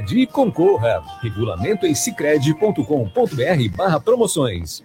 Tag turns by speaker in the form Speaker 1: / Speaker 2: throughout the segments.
Speaker 1: de concorra. Regulamento em cicred.com.br barra promoções.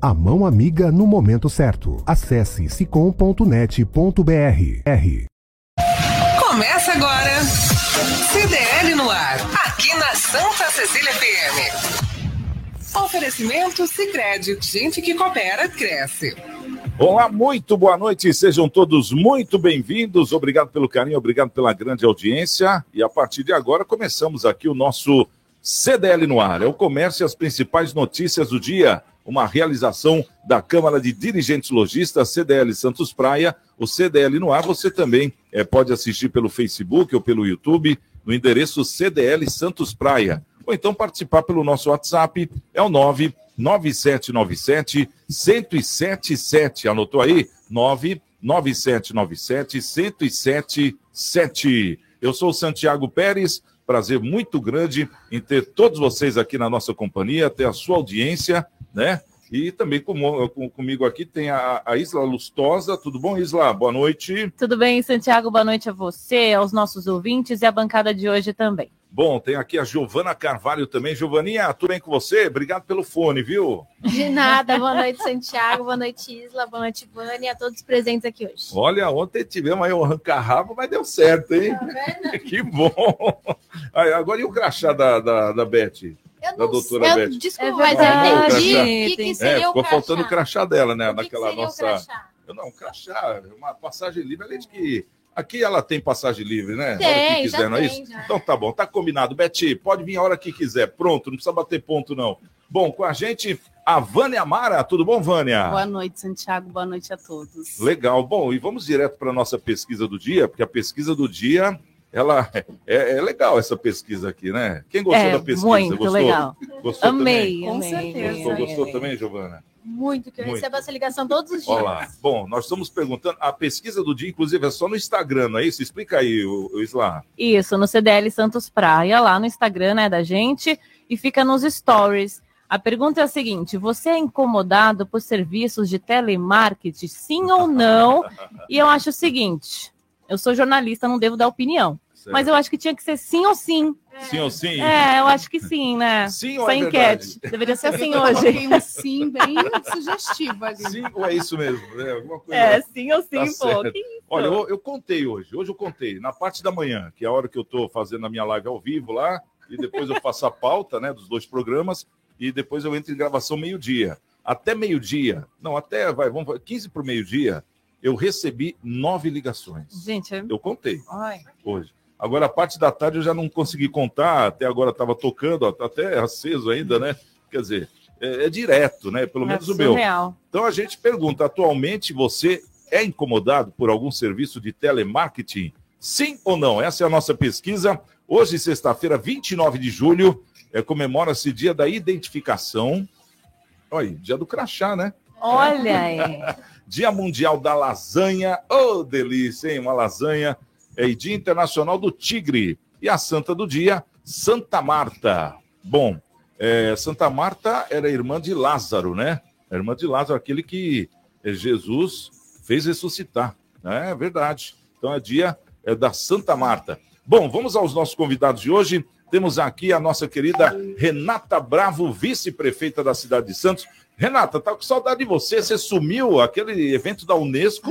Speaker 2: a mão amiga no momento certo. Acesse sicom.net.br.
Speaker 3: Começa agora. CDL no ar, aqui na Santa Cecília FM. Oferecimento Sicredi, gente que coopera cresce.
Speaker 4: Olá, muito boa noite, sejam todos muito bem-vindos. Obrigado pelo carinho, obrigado pela grande audiência. E a partir de agora começamos aqui o nosso CDL no ar. É o comércio e as principais notícias do dia uma realização da Câmara de Dirigentes Logistas, CDL Santos Praia, o CDL no ar. Você também é, pode assistir pelo Facebook ou pelo YouTube, no endereço CDL Santos Praia. Ou então participar pelo nosso WhatsApp, é o 99797 1077. Anotou aí? 99797 1077. Eu sou o Santiago Pérez. Prazer muito grande em ter todos vocês aqui na nossa companhia, ter a sua audiência né? E também com, com, comigo aqui tem a, a, Isla Lustosa. Tudo bom, Isla? Boa noite.
Speaker 5: Tudo bem, Santiago? Boa noite a você, aos nossos ouvintes e a bancada de hoje também.
Speaker 4: Bom, tem aqui a Giovana Carvalho também. Giovaninha, tudo bem com você? Obrigado pelo fone, viu?
Speaker 6: De nada. Boa noite, Santiago. Boa noite, Isla. Boa noite, Vânia. A todos presentes aqui hoje.
Speaker 4: Olha, ontem tivemos aí um arranca-rabo, mas deu certo, hein? Tá que bom. Agora e o crachá da, da, da Beth?
Speaker 6: Eu da doutora eu, Beth. Desculpa, é mas eu entendi que, que seria é,
Speaker 4: ficou faltando o crachá dela, né? Naquela nossa. Eu, não, crachá, uma passagem livre, além de que. Aqui ela tem passagem livre, né?
Speaker 6: Tem,
Speaker 4: hora
Speaker 6: que quiser,
Speaker 4: não é isso? Já. Então tá bom, tá combinado. Beti, pode vir a hora que quiser. Pronto, não precisa bater ponto, não. Bom, com a gente, a Vânia Mara. Tudo bom, Vânia?
Speaker 7: Boa noite, Santiago. Boa noite a todos.
Speaker 4: Legal. Bom, e vamos direto para a nossa pesquisa do dia, porque a pesquisa do dia ela é, é, legal essa pesquisa aqui, né? Quem gostou é, da pesquisa?
Speaker 7: Muito
Speaker 4: gostou?
Speaker 7: legal.
Speaker 4: Gostou
Speaker 7: amei,
Speaker 4: também?
Speaker 7: Com certeza.
Speaker 4: Gostou, gostou também, Giovana?
Speaker 6: Muito, que eu muito. recebo essa ligação todos os dias.
Speaker 4: Olá. Bom, nós estamos perguntando, a pesquisa do dia, inclusive, é só no Instagram, não é isso? Explica aí, o, o Isla.
Speaker 5: Isso, no CDL Santos Praia, lá no Instagram, né, da gente, e fica nos stories. A pergunta é a seguinte: você é incomodado por serviços de telemarketing, sim ou não? e eu acho o seguinte: eu sou jornalista, não devo dar opinião. Certo. Mas eu acho que tinha que ser sim ou sim.
Speaker 4: Sim ou sim?
Speaker 5: É, eu acho que sim, né?
Speaker 4: Sim ou Essa é enquete.
Speaker 5: Verdade? Deveria ser assim hoje.
Speaker 7: um sim bem sugestivo ali.
Speaker 4: Sim ou é isso mesmo?
Speaker 5: É, alguma coisa é sim ou sim, tá pô.
Speaker 4: Olha, eu, eu, contei hoje. Hoje eu contei. Na parte da manhã, que é a hora que eu estou fazendo a minha live ao vivo lá, e depois eu faço a pauta né, dos dois programas, e depois eu entro em gravação meio-dia. Até meio-dia, não, até, vai, vamos 15 para o meio-dia, eu recebi nove ligações.
Speaker 5: Gente,
Speaker 4: eu contei Ai. hoje. Agora, a parte da tarde eu já não consegui contar, até agora estava tocando, até aceso ainda, né? Quer dizer, é, é direto, né? Pelo é menos surreal. o meu. Então a gente pergunta: atualmente você é incomodado por algum serviço de telemarketing? Sim ou não? Essa é a nossa pesquisa. Hoje, sexta-feira, 29 de julho, é, comemora-se dia da identificação. Olha, dia do crachá, né?
Speaker 5: Olha aí.
Speaker 4: dia Mundial da Lasanha. Ô, oh, delícia, hein? Uma lasanha é Dia Internacional do Tigre. E a santa do dia, Santa Marta. Bom, é, Santa Marta era irmã de Lázaro, né? A irmã de Lázaro, aquele que é, Jesus fez ressuscitar. Né? É verdade. Então é dia é, da Santa Marta. Bom, vamos aos nossos convidados de hoje. Temos aqui a nossa querida Renata Bravo, vice-prefeita da cidade de Santos. Renata, tá com saudade de você. Você sumiu aquele evento da Unesco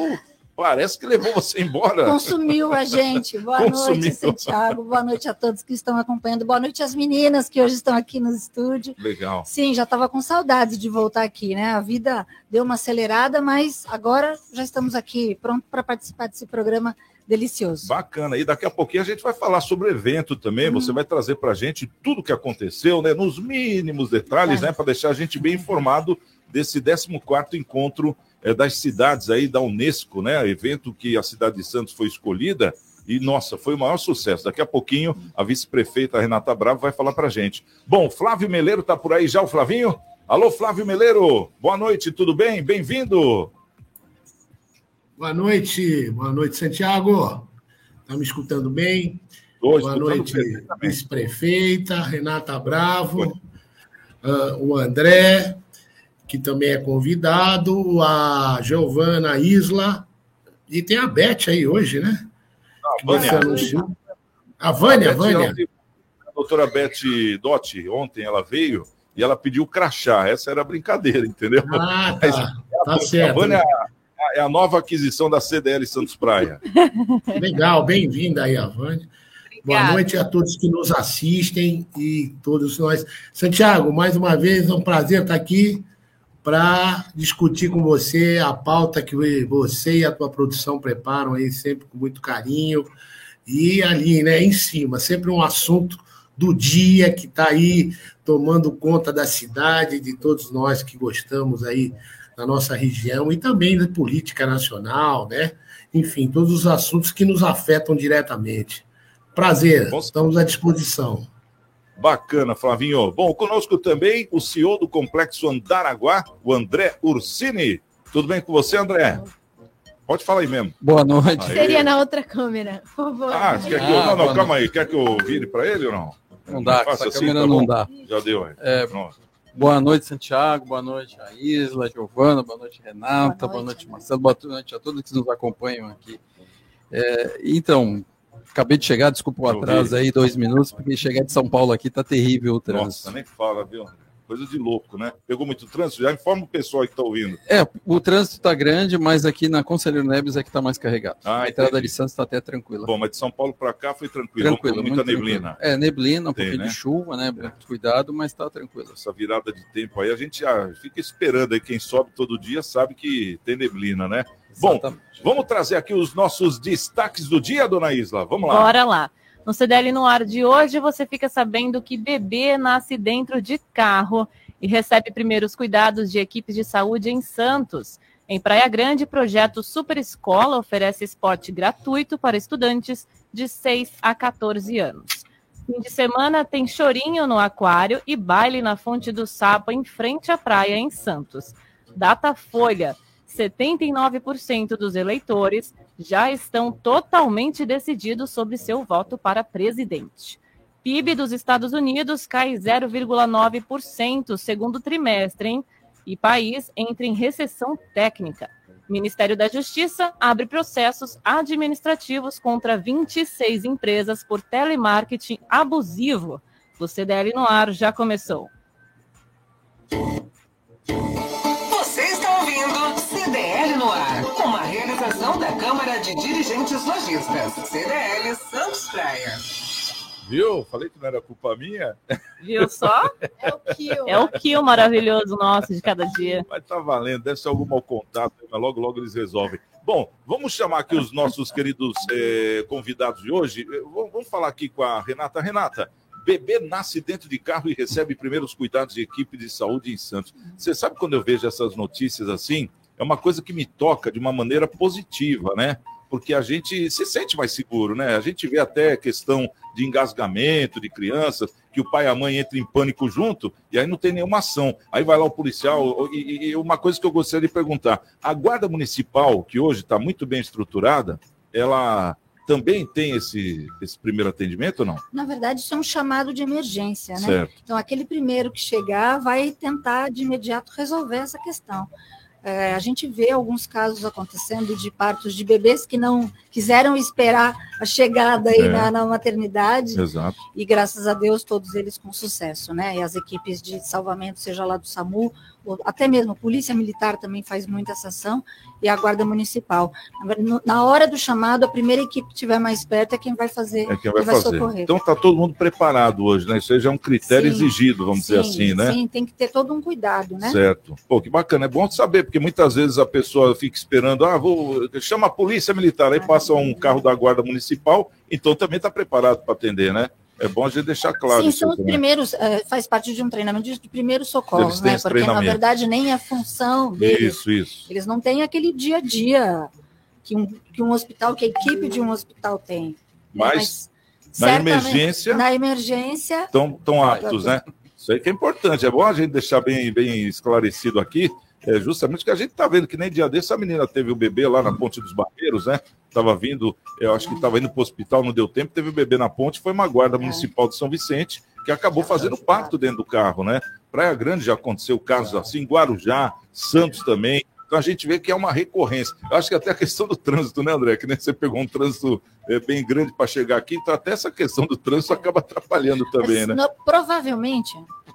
Speaker 4: Parece que levou você embora.
Speaker 8: Consumiu a gente. Boa
Speaker 4: Consumiu.
Speaker 8: noite, Santiago. Boa noite a todos que estão acompanhando. Boa noite às meninas que hoje estão aqui no estúdio.
Speaker 4: Legal.
Speaker 8: Sim, já estava com saudades de voltar aqui, né? A vida deu uma acelerada, mas agora já estamos aqui pronto para participar desse programa delicioso.
Speaker 4: Bacana. E daqui a pouquinho a gente vai falar sobre o evento também. Você vai trazer para a gente tudo o que aconteceu, né? Nos mínimos detalhes, né? Para deixar a gente bem informado desse 14 encontro eh, das cidades aí da Unesco, né? Evento que a cidade de Santos foi escolhida. E, nossa, foi o maior sucesso. Daqui a pouquinho, a vice-prefeita Renata Bravo vai falar para a gente. Bom, Flávio Meleiro está por aí já, o Flavinho? Alô, Flávio Meleiro. Boa noite, tudo bem? Bem-vindo.
Speaker 9: Boa noite, boa noite, Santiago. Está me escutando bem?
Speaker 4: Tô
Speaker 9: boa noite, vice-prefeita, Renata Bravo, ah, o André, que também é convidado, a Giovana Isla, e tem a Beth aí hoje, né? Que você
Speaker 4: Vânia.
Speaker 9: anunciou. A Vânia,
Speaker 4: Beth,
Speaker 9: Vânia.
Speaker 4: ontem, A doutora Beth Dotti, ontem ela veio e ela pediu crachá. Essa era a brincadeira, entendeu?
Speaker 9: Ah,
Speaker 4: Mas
Speaker 9: tá. Tá
Speaker 4: a
Speaker 9: certo.
Speaker 4: Vânia é a nova aquisição da CDL Santos Praia.
Speaker 9: Legal, bem-vinda aí, a Vânia. Boa noite a todos que nos assistem e todos nós. Santiago, mais uma vez, é um prazer estar aqui para discutir com você a pauta que você e a tua produção preparam aí sempre com muito carinho. E ali, né, em cima, sempre um assunto do dia que está aí tomando conta da cidade, de todos nós que gostamos aí da nossa região e também da política nacional, né? Enfim, todos os assuntos que nos afetam diretamente. Prazer, estamos à disposição.
Speaker 4: Bacana, Flavinho. Bom, conosco também o CEO do Complexo Andaraguá, o André Ursini. Tudo bem com você, André? Pode falar aí mesmo.
Speaker 10: Boa noite.
Speaker 4: Aí.
Speaker 6: Seria na outra câmera, por favor.
Speaker 4: Ah, você quer que eu...
Speaker 10: Ah,
Speaker 4: Não, não,
Speaker 10: boa
Speaker 4: calma aí. Quer que eu vire para ele ou não?
Speaker 10: Não dá,
Speaker 4: Faça
Speaker 10: essa
Speaker 4: assim,
Speaker 10: câmera
Speaker 4: tá
Speaker 10: não dá.
Speaker 4: Já deu, aí.
Speaker 10: É, boa noite, Santiago. Boa noite, a Isla, Giovana. Boa noite, Renata. Boa noite, Marcelo. Boa noite a todos que nos acompanham aqui. É, então, acabei de chegar, desculpa o atraso aí, dois minutos, porque chegar de São Paulo aqui tá terrível o trânsito.
Speaker 4: Nossa, nem fala, viu? Coisa de louco, né? Pegou muito trânsito? Já informa o pessoal que tá ouvindo.
Speaker 10: É, o trânsito tá grande, mas aqui na Conselheiro Neves é que tá mais carregado.
Speaker 4: Ah,
Speaker 10: a entrada
Speaker 4: entendi.
Speaker 10: de Santos tá até tranquila.
Speaker 4: Bom, mas de São Paulo para cá foi tranquilo.
Speaker 10: Tranquilo,
Speaker 4: muita
Speaker 10: muito
Speaker 4: neblina.
Speaker 10: tranquilo. É, neblina, um
Speaker 4: Tem,
Speaker 10: pouquinho
Speaker 4: né?
Speaker 10: de chuva, né? Muito Cuidado, mas tá tranquilo.
Speaker 4: Essa virada de tempo aí, a gente ah, fica esperando aí. Quem sobe todo dia sabe que tem neblina, né? Bom,
Speaker 10: Exatamente.
Speaker 4: vamos trazer aqui os nossos destaques do dia, dona Isla. Vamos lá.
Speaker 5: Bora lá. No CDL no ar de hoje, você fica sabendo que bebê nasce dentro de carro e recebe primeiros cuidados de equipes de saúde em Santos. Em Praia Grande, projeto Super Escola oferece esporte gratuito para estudantes de 6 a 14 anos. Fim de semana tem chorinho no aquário e baile na Fonte do Sapo em frente à praia em Santos. Datafolha: 79% dos eleitores já estão totalmente decididos sobre seu voto para presidente. PIB dos Estados Unidos cai 0,9% segundo trimestre, hein? E país entra em recessão técnica. Ministério da Justiça abre processos administrativos contra 26 empresas por telemarketing abusivo. O CDL no ar já começou.
Speaker 3: Realização da Câmara de Dirigentes Lojistas, CDL Santos Praia.
Speaker 4: Viu? Falei que não era culpa minha,
Speaker 5: Viu só?
Speaker 6: É o Kill.
Speaker 5: É o kill maravilhoso nosso de cada dia.
Speaker 4: mas tá valendo. Deve ser algum mau contato, mas logo, logo eles resolvem. Bom, vamos chamar aqui os nossos queridos eh, convidados de hoje. Eh, Vamos vamos falar aqui com a Renata. Renata, bebê nasce dentro de carro e recebe primeiros cuidados de equipe de saúde em Santos. Você sabe quando eu vejo essas notícias assim? É uma coisa que me toca de uma maneira positiva, né? Porque a gente se sente mais seguro, né? A gente vê até questão de engasgamento de crianças, que o pai e a mãe entram em pânico junto, e aí não tem nenhuma ação. Aí vai lá o policial. E, e- uma coisa que eu gostaria de perguntar: a Guarda Municipal, que hoje está muito bem estruturada, ela também tem esse, esse primeiro atendimento ou não?
Speaker 8: Na verdade, isso é um chamado de emergência, né?
Speaker 4: Certo.
Speaker 8: Então, aquele primeiro que chegar vai tentar de imediato resolver essa questão. É, a gente vê alguns casos acontecendo de partos de bebês que não quiseram esperar a chegada aí
Speaker 4: É.
Speaker 8: na, na maternidade
Speaker 4: Exato.
Speaker 8: e graças a Deus todos eles com sucesso, né? E as equipes de salvamento, seja lá do SAMU, ou até mesmo a Polícia Militar também faz muito essa ação e a Guarda Municipal. Na- hora do chamado, a primeira equipe que estiver mais perto é quem vai fazer,
Speaker 4: É quem vai
Speaker 8: quem vai
Speaker 4: fazer.
Speaker 8: socorrer.
Speaker 4: Então tá todo mundo preparado hoje, né? Isso aí já é um critério
Speaker 8: Sim.
Speaker 4: exigido, vamos dizer
Speaker 8: Sim,
Speaker 4: assim, né?
Speaker 8: Sim, tem que ter todo um cuidado, né?
Speaker 4: Certo. Pô, que bacana. É bom saber, porque muitas vezes a pessoa fica esperando, ah, vou chama a polícia militar, aí passa um carro da guarda municipal, então também está preparado para atender, né? É bom a gente deixar claro
Speaker 8: Sim, são os
Speaker 4: também.
Speaker 8: primeiros, eh, faz parte de um treinamento de de primeiro socorro,
Speaker 4: Eles têm
Speaker 8: né? Porque na verdade nem é função deles.
Speaker 4: Isso, isso.
Speaker 8: Eles não têm aquele dia a dia que um, que um hospital, que a equipe de um hospital tem.
Speaker 4: Mas na
Speaker 8: certamente,
Speaker 4: emergência
Speaker 8: Na emergência,
Speaker 4: estão tão aptos, né? Isso aí que é importante. É bom a gente deixar bem, bem esclarecido aqui, é justamente que a gente está vendo que nem dia desse a menina teve o bebê lá na Ponte dos Barreiros, né? Estava vindo, eu acho que estava indo para o hospital, não deu tempo, teve o bebê na ponte, foi uma guarda municipal de São Vicente que acabou fazendo parto dentro do carro, né? Praia Grande já aconteceu casos assim, Guarujá, Santos também. Então a gente vê que é uma recorrência. Eu acho que até a questão do trânsito, né, André? Que nem você pegou um trânsito é, bem grande para chegar aqui, então até essa questão do trânsito acaba atrapalhando também, né?
Speaker 8: no- provavelmente,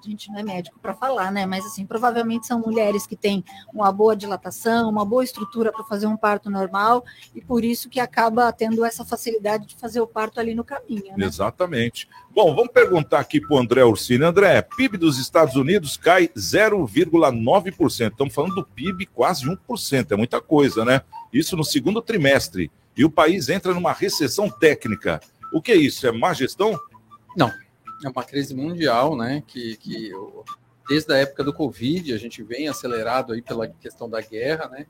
Speaker 8: a gente não é médico para falar, né? Mas assim, provavelmente são mulheres que têm uma boa dilatação, uma boa estrutura para fazer um parto normal, e por isso que acaba tendo essa facilidade de fazer o parto ali no caminho, né?
Speaker 4: Exatamente. Bom, vamos perguntar aqui para o André Ursini. André, PIB dos Estados Unidos cai 0,9%. Estamos falando do PIB quase 1%. É muita coisa, né? Isso no segundo trimestre. E o país entra numa recessão técnica. O que é isso? É má gestão?
Speaker 10: Não. É uma crise mundial, né? Que, que desde a época do Covid a gente vem acelerado aí pela questão da guerra, né?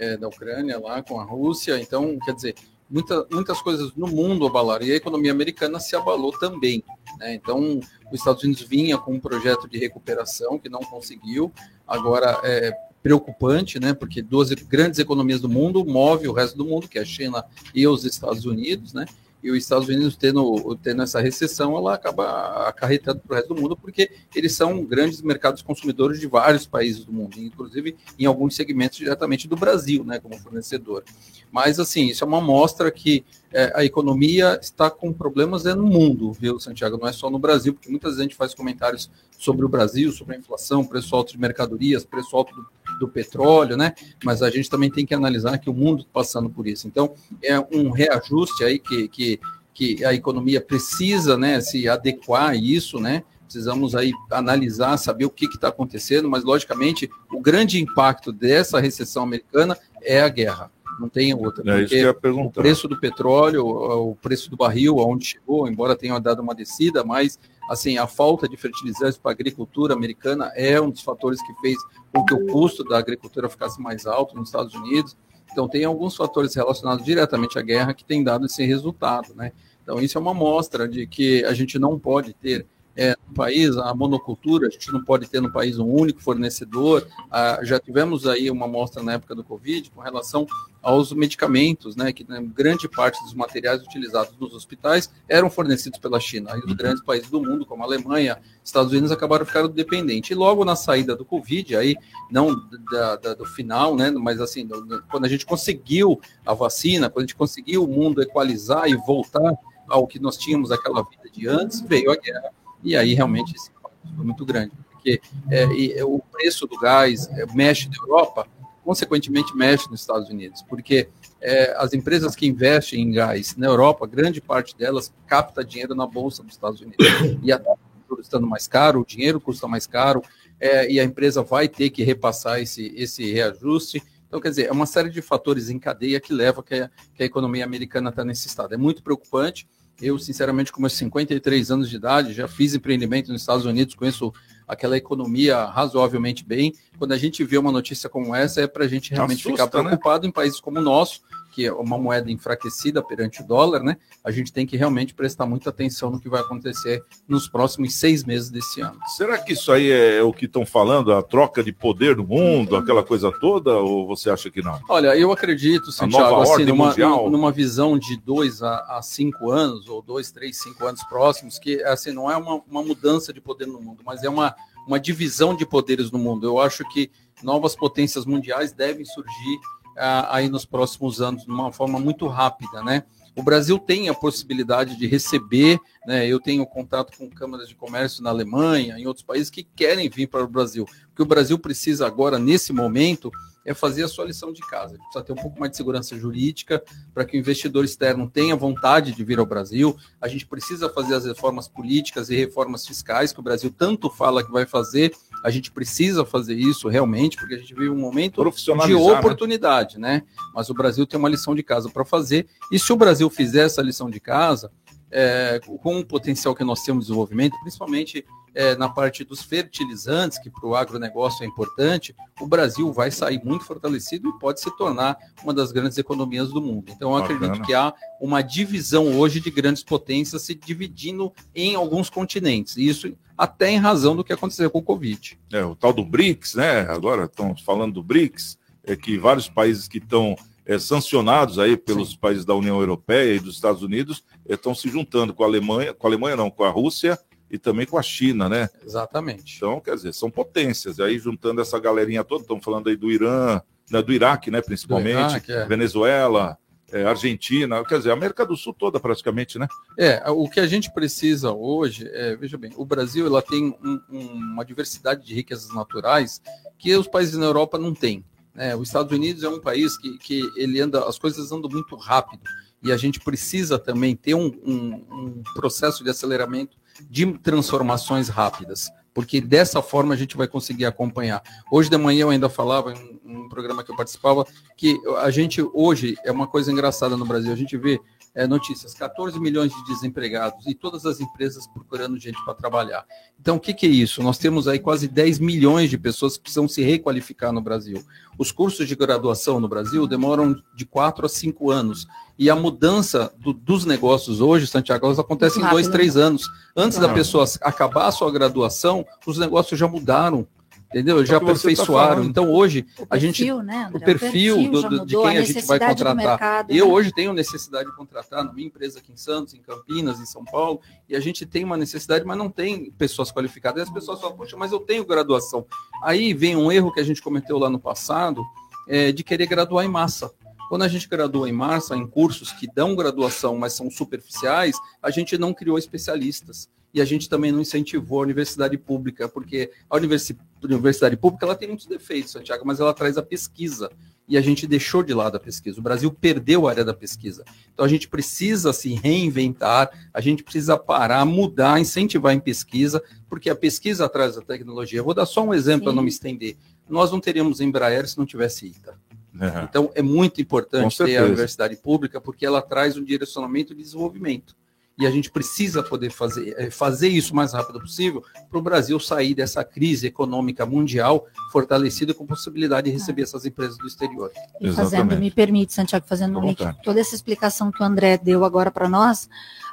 Speaker 10: é, da Ucrânia lá com a Rússia. Então, quer dizer, muita, muitas coisas no mundo abalaram e a economia americana se abalou também. Né? Então, os Estados Unidos vinha com um projeto de recuperação que não conseguiu. Agora é preocupante, né? Porque duas grandes economias do mundo move o resto do mundo, que é a China e os Estados Unidos, né? E os Estados Unidos tendo, tendo essa recessão, ela acaba acarretando para o resto do mundo, porque eles são grandes mercados consumidores de vários países do mundo, inclusive em alguns segmentos diretamente do Brasil, né, como fornecedor. Mas, assim, isso é uma mostra que é, a economia está com problemas é, no mundo, viu, Santiago? Não é só no Brasil, porque muitas vezes a gente faz comentários sobre o Brasil, sobre a inflação, preço alto de mercadorias, preço alto do, do petróleo, né? Mas a gente também tem que analisar que o mundo está passando por isso. Então, é um reajuste aí que, que, que a economia precisa né, se adequar a isso, né? Precisamos aí analisar, saber o que está acontecendo, mas logicamente o grande impacto dessa recessão americana é a guerra. Não tem outra.
Speaker 4: É isso que eu ia perguntar.
Speaker 10: o preço do petróleo, o preço do barril, aonde chegou, embora tenha dado uma descida, mas assim a falta de fertilizantes para a agricultura americana é um dos fatores que fez com que o custo da agricultura ficasse mais alto nos Estados Unidos. Então tem alguns fatores relacionados diretamente à guerra que tem dado esse resultado, né? Então isso é uma mostra de que a gente não pode ter é, no país a monocultura, a gente não pode ter no país um único fornecedor. Ah, já tivemos aí uma mostra na época do Covid com relação aos medicamentos, né, que né, grande parte dos materiais utilizados nos hospitais eram fornecidos pela China. E os grandes países do mundo, como a Alemanha, Estados Unidos, acabaram ficando dependentes. E logo na saída do Covid, aí não da, da, do final, né, mas assim, do, do, quando a gente conseguiu a vacina, quando a gente conseguiu o mundo equalizar e voltar ao que nós tínhamos aquela vida de antes, veio a guerra e aí realmente esse impacto foi muito grande, porque é, e, o preço do gás é, mexe na Europa, consequentemente mexe nos Estados Unidos, porque é, as empresas que investem em gás na Europa, grande parte delas capta dinheiro na bolsa dos Estados Unidos e a taxa estando mais caro, o dinheiro custa mais caro é, e a empresa vai ter que repassar esse, esse reajuste. Então, quer dizer, é uma série de fatores em cadeia que leva que a, que a economia americana está nesse estado. É muito preocupante. Eu, sinceramente, com meus 53 anos de idade, já fiz empreendimento nos Estados Unidos, conheço aquela economia razoavelmente bem. Quando a gente vê uma notícia como essa, é para a gente realmente
Speaker 4: Assusta,
Speaker 10: ficar preocupado né? em países como o nosso, que é uma moeda enfraquecida perante o dólar, né? A gente tem que realmente prestar muita atenção no que vai acontecer nos próximos seis meses desse ano.
Speaker 4: Será que isso aí é o que estão falando, a troca de poder no mundo, aquela coisa toda, ou você acha que não?
Speaker 10: Olha, eu acredito, Santiago, assim, numa, numa visão de dois a, a cinco anos, ou dois, três, cinco anos próximos, que assim, não é uma, uma mudança de poder no mundo, mas é uma, uma divisão de poderes no mundo. Eu acho que novas potências mundiais devem surgir aí nos próximos anos de uma forma muito rápida, né? O Brasil tem a possibilidade de receber, né? Eu tenho contato com câmaras de comércio na Alemanha, em outros países que querem vir para o Brasil. O que o Brasil precisa agora, nesse momento, é fazer a sua lição de casa. Ele precisa ter um pouco mais de segurança jurídica para que o investidor externo tenha vontade de vir ao Brasil. A gente precisa fazer as reformas políticas e reformas fiscais que o Brasil tanto fala que vai fazer. A gente precisa fazer isso realmente, porque a gente vive um momento de
Speaker 4: né?
Speaker 10: oportunidade, né? né? Mas o Brasil tem uma lição de casa para fazer. E se o Brasil fizer essa lição de casa, é, com o potencial que nós temos de desenvolvimento, principalmente é, na parte dos fertilizantes, que para o agronegócio é importante, o Brasil vai sair muito fortalecido e pode se tornar uma das grandes economias do mundo. Então, eu acredito que há uma divisão hoje de grandes potências se dividindo em alguns continentes. Isso até em razão do que aconteceu com o Covid.
Speaker 4: É, o tal do BRICS, né? Agora estão falando do BRICS, é que vários países que estão é, sancionados aí pelos Sim. países da União Europeia e dos Estados Unidos estão se juntando com a Alemanha, com a Alemanha não, com a Rússia e também com a China, né?
Speaker 10: Exatamente.
Speaker 4: Então, quer dizer, são potências. E aí, juntando essa galerinha toda, estão falando aí do Irã, né, do Iraque, né, principalmente, Iraque, é. Venezuela, é, Argentina, quer dizer, a América do Sul toda praticamente, né?
Speaker 10: É, o que a gente precisa hoje, é, veja bem, o Brasil ela tem um, um, uma diversidade de riquezas naturais que os países na Europa não têm. Né? Os Estados Unidos é um país que, que ele anda, as coisas andam muito rápido e a gente precisa também ter um, um, um processo de aceleramento de transformações rápidas, porque dessa forma a gente vai conseguir acompanhar. Hoje de manhã eu ainda falava em um programa que eu participava que a gente hoje é uma coisa engraçada no Brasil, a gente vê é, notícias: 14 milhões de desempregados e todas as empresas procurando gente para trabalhar. Então, o que, que, é isso? Nós temos aí quase 10 milhões de pessoas que precisam se requalificar no Brasil. Os cursos de graduação no Brasil demoram de 4 a 5 anos. E a mudança do, dos negócios hoje, Santiago, elas acontecem em dois, três né? anos. Antes da pessoa acabar a sua graduação, os negócios já mudaram entendeu? Já tá aperfeiçoaram. Tá então hoje perfil, a gente
Speaker 8: né,
Speaker 10: o perfil, o perfil do, de quem a, a gente vai contratar. Mercado, eu né? hoje tenho necessidade de contratar na minha empresa aqui em Santos, em Campinas, em São Paulo, e a gente tem uma necessidade, mas não tem pessoas qualificadas. E as pessoas falam, poxa, mas eu tenho graduação. Aí vem um erro que a gente cometeu lá no passado, é, de querer graduar em massa. Quando a gente gradua em massa, em cursos que dão graduação, mas são superficiais, a gente não criou especialistas e a gente também não incentivou a universidade pública, porque a universidade pública ela tem muitos defeitos, Santiago, mas ela traz a pesquisa e a gente deixou de lado a pesquisa. O Brasil perdeu a área da pesquisa. Então a gente precisa se reinventar, a gente precisa parar, mudar, incentivar em pesquisa, porque a pesquisa traz a tecnologia. Eu vou dar só um exemplo para não me estender. Nós não teríamos Embraer se não tivesse ITA. Uhum. Então é muito importante ter a universidade pública porque ela traz um direcionamento de desenvolvimento e a gente precisa poder fazer, eh, fazer isso o mais rápido possível para o Brasil sair dessa crise econômica mundial fortalecido com possibilidade de receber essas empresas do exterior.
Speaker 8: E fazendo, me permite, Santiago, fazendo um link, toda essa explicação que o André deu agora para nós,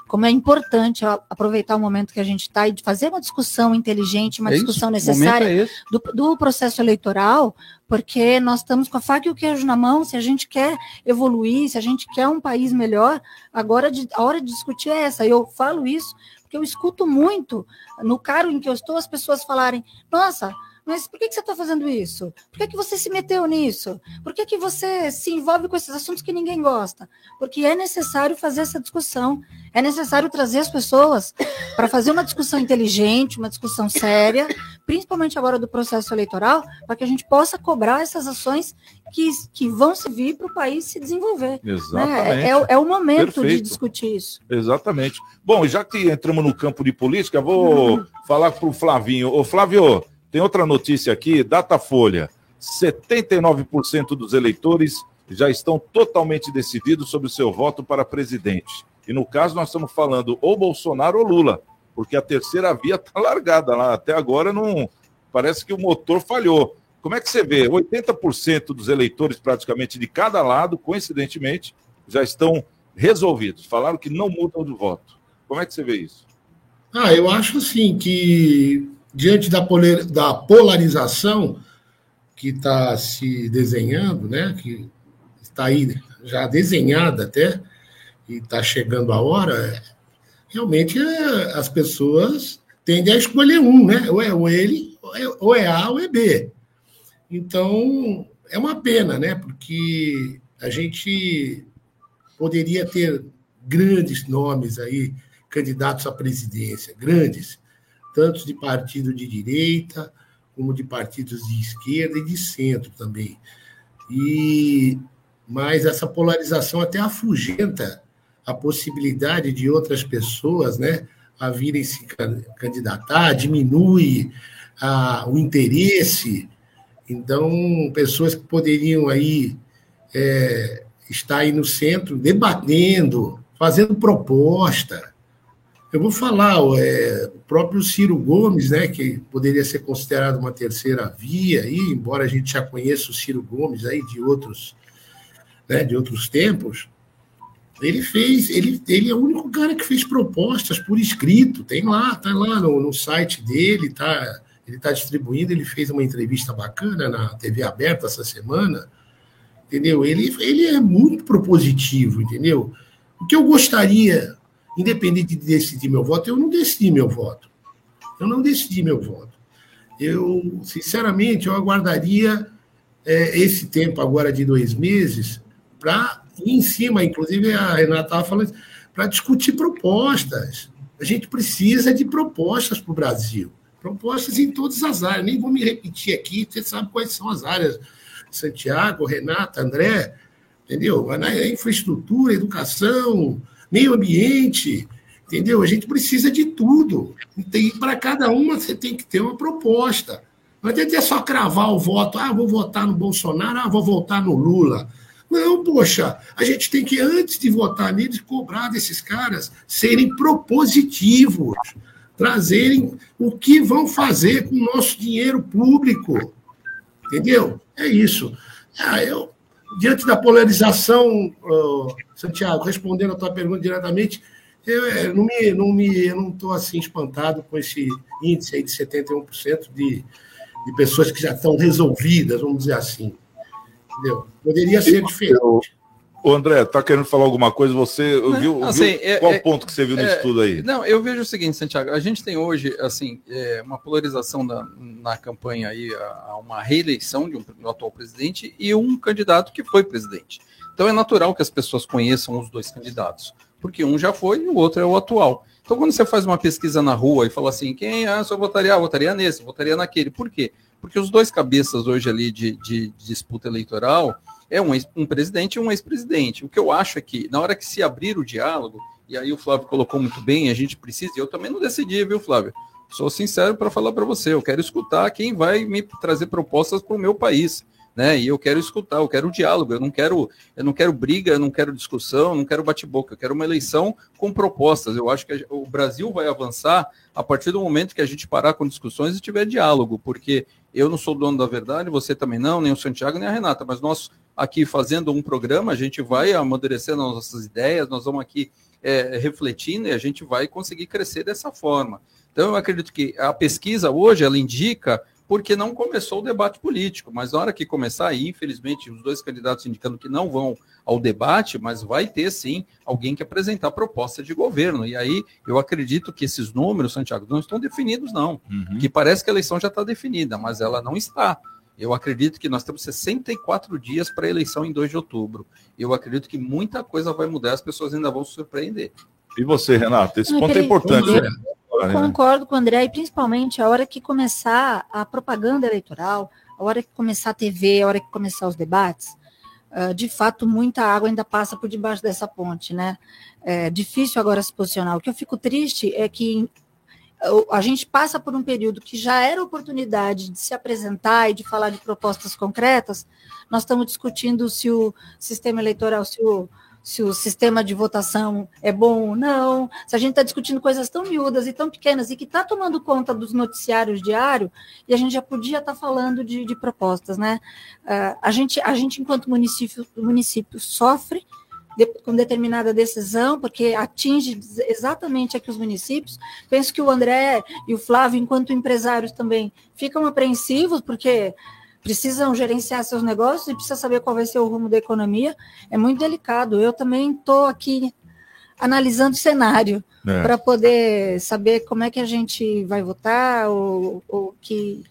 Speaker 8: como é importante aproveitar o momento que a gente está e de fazer uma discussão inteligente, uma é discussão isso, necessária é do, do, processo eleitoral, porque nós estamos com a faca e o queijo na mão. Se a gente quer evoluir, se a gente quer um país melhor, agora a hora de discutir é essa. Eu falo isso porque eu escuto muito no cargo em que eu estou as pessoas falarem: nossa mas por que, que você está fazendo isso? Por que, que você se meteu nisso? Por que, que você se envolve com esses assuntos que ninguém gosta? Porque é necessário fazer essa discussão, é necessário trazer as pessoas para fazer uma discussão inteligente, uma discussão séria, principalmente agora do processo eleitoral, para que a gente possa cobrar essas ações que, que vão servir para o país se desenvolver.
Speaker 4: Né? Exatamente.
Speaker 8: Né? É, é, o momento Perfeito. de discutir isso.
Speaker 4: Exatamente. Bom, já que entramos no campo de política, vou falar para o Flavinho. Ô, Flávio, tem outra notícia aqui, Datafolha. 79% dos eleitores já estão totalmente decididos sobre o seu voto para presidente. E no caso, nós estamos falando ou Bolsonaro ou Lula, porque a terceira via está largada lá. Até agora não. Parece que o motor falhou. Como é que você vê? 80% dos eleitores, praticamente de cada lado, coincidentemente, já estão resolvidos. Falaram que não mudam de voto. Como é que você vê isso?
Speaker 9: Ah, eu acho assim que diante da, da polarização que está se desenhando, né, que está aí já desenhada até, e está chegando a hora, realmente é, as pessoas tendem a escolher um, né? Ou é ou ele ou é A ou é B. Então, é uma pena, né? Porque a gente poderia ter grandes nomes aí, candidatos à presidência, grandes, tanto de partido de direita, como de partidos de esquerda e de centro também. E mas essa polarização até afugenta a possibilidade de outras pessoas, né, a virem se candidatar, diminui a, o interesse. Então, pessoas que poderiam aí é, estar aí no centro debatendo, fazendo proposta. Eu vou falar, é, o próprio Ciro Gomes, né, que poderia ser considerado uma terceira via, aí, embora a gente já conheça o Ciro Gomes aí de outros, né, de outros tempos, ele fez, ele, ele é o único cara que fez propostas por escrito, tem lá, tá lá no, no site dele, tá, ele está distribuindo, ele fez uma entrevista bacana na TV aberta essa semana, entendeu? Ele, ele é muito propositivo, entendeu? O que eu gostaria, independente de decidir meu voto, eu não decidi meu voto. Eu não decidi meu voto. Eu, sinceramente, eu aguardaria é, esse tempo agora de dois meses para em cima, inclusive a Renata estava falando, para discutir propostas. A gente precisa de propostas para o Brasil. Propostas em todas as áreas. Nem vou me repetir aqui, você sabe quais são as áreas. Santiago, Renata, André, entendeu? Infraestrutura, educação, meio ambiente, entendeu? A gente precisa de tudo. E para cada uma você tem que ter uma proposta. Não adianta só cravar o voto, ah, vou votar no Bolsonaro, ah, vou votar no Lula. Não, poxa, a gente tem que, antes de votar neles, cobrar desses caras serem propositivos, trazerem o que vão fazer com o nosso dinheiro público. Entendeu? É isso. Ah, eu, diante da polarização, Santiago, respondendo a tua pergunta diretamente, eu, eu não me, não me, eu não estou assim espantado com esse índice aí de 71% de, de pessoas que já estão resolvidas, vamos dizer assim. Entendeu? Poderia ser diferente.
Speaker 4: O André, tá querendo falar alguma coisa? Você viu,
Speaker 10: assim,
Speaker 4: viu
Speaker 10: é,
Speaker 4: qual
Speaker 10: é,
Speaker 4: ponto que você viu nisso
Speaker 10: é,
Speaker 4: tudo aí?
Speaker 10: Não, eu vejo o seguinte, Santiago, a gente tem hoje assim é, uma polarização da, na campanha aí a, a uma reeleição de um do atual presidente e um candidato que foi presidente. Então é natural que as pessoas conheçam os dois candidatos, porque um já foi e o outro é o atual. Então quando você faz uma pesquisa na rua e fala assim, quem ah, só votaria, ah, votaria nesse, votaria naquele, por quê? Porque os dois cabeças hoje ali de, de, de disputa eleitoral é um, um presidente e um ex-presidente. O que eu acho é que, na hora que se abrir o diálogo, e aí o Flávio colocou muito bem, a gente precisa, eu também não decidi, viu, Flávio? Sou sincero para falar para você, eu quero escutar quem vai me trazer propostas para o meu país. Né? E eu quero escutar, eu quero diálogo, eu não quero, eu não quero briga, eu não quero discussão, eu não quero bate-boca, eu quero uma eleição com propostas. Eu acho que o Brasil vai avançar a partir do momento que a gente parar com discussões e tiver diálogo, porque eu não sou dono da verdade, você também não, nem o Santiago, nem a Renata, mas nós aqui fazendo um programa, a gente vai amadurecendo as nossas ideias, nós vamos aqui é, refletindo e a gente vai conseguir crescer dessa forma. Então, eu acredito que a pesquisa hoje, ela indica porque não começou o debate político, mas na hora que começar, aí, infelizmente, os dois candidatos indicando que não vão ao debate, mas vai ter sim alguém que apresentar proposta de governo. E aí eu acredito que esses números, Santiago, não estão definidos, não. Uhum. Que parece que a eleição já está definida, mas ela não está. Eu acredito que nós temos 64 dias para a eleição em 2 de outubro. Eu acredito que muita coisa vai mudar, as pessoas ainda vão se surpreender.
Speaker 4: E você, Renato? Esse ponto é importante.
Speaker 8: Eu, eu concordo com o André, e principalmente a hora que começar a propaganda eleitoral, a hora que começar a TV, a hora que começar os debates, uh, de fato, muita água ainda passa por debaixo dessa ponte, né? É difícil agora se posicionar. O que eu fico triste é que a gente passa por um período que já era oportunidade de se apresentar e de falar de propostas concretas, nós estamos discutindo se o sistema eleitoral, se o, se o sistema de votação é bom ou não, se a gente está discutindo coisas tão miúdas e tão pequenas e que está tomando conta dos noticiários diários, e a gente já podia estar tá falando de, de, propostas, né? Uh, a, gente, a gente, enquanto município, município, sofre de, com determinada decisão, porque atinge exatamente aqui os municípios. Penso que o André e o Flávio, enquanto empresários, também ficam apreensivos, porque precisam gerenciar seus negócios e precisam saber qual vai ser o rumo da economia. É muito delicado. Eu também estou aqui analisando o cenário é. para poder saber como é que a gente vai votar, ou, ou que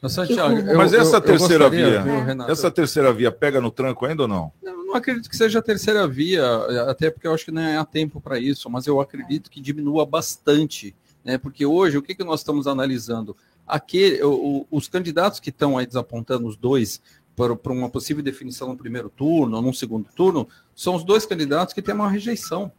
Speaker 10: Mas, Santiago, eu-
Speaker 4: Mas
Speaker 10: eu-
Speaker 4: essa
Speaker 10: eu
Speaker 4: terceira
Speaker 10: gostaria,
Speaker 4: via,
Speaker 10: Renato?
Speaker 4: essa terceira via pega no tranco ainda ou não?
Speaker 10: Eu não acredito que seja a terceira via, até porque eu acho que não há tempo para isso, mas eu acredito que diminua bastante, né? Porque hoje o que, que nós estamos analisando? Aquele, o- os candidatos que estão aí desapontando os dois para, para uma possível definição no primeiro turno ou no segundo turno, são os dois candidatos que têm uma rejeição.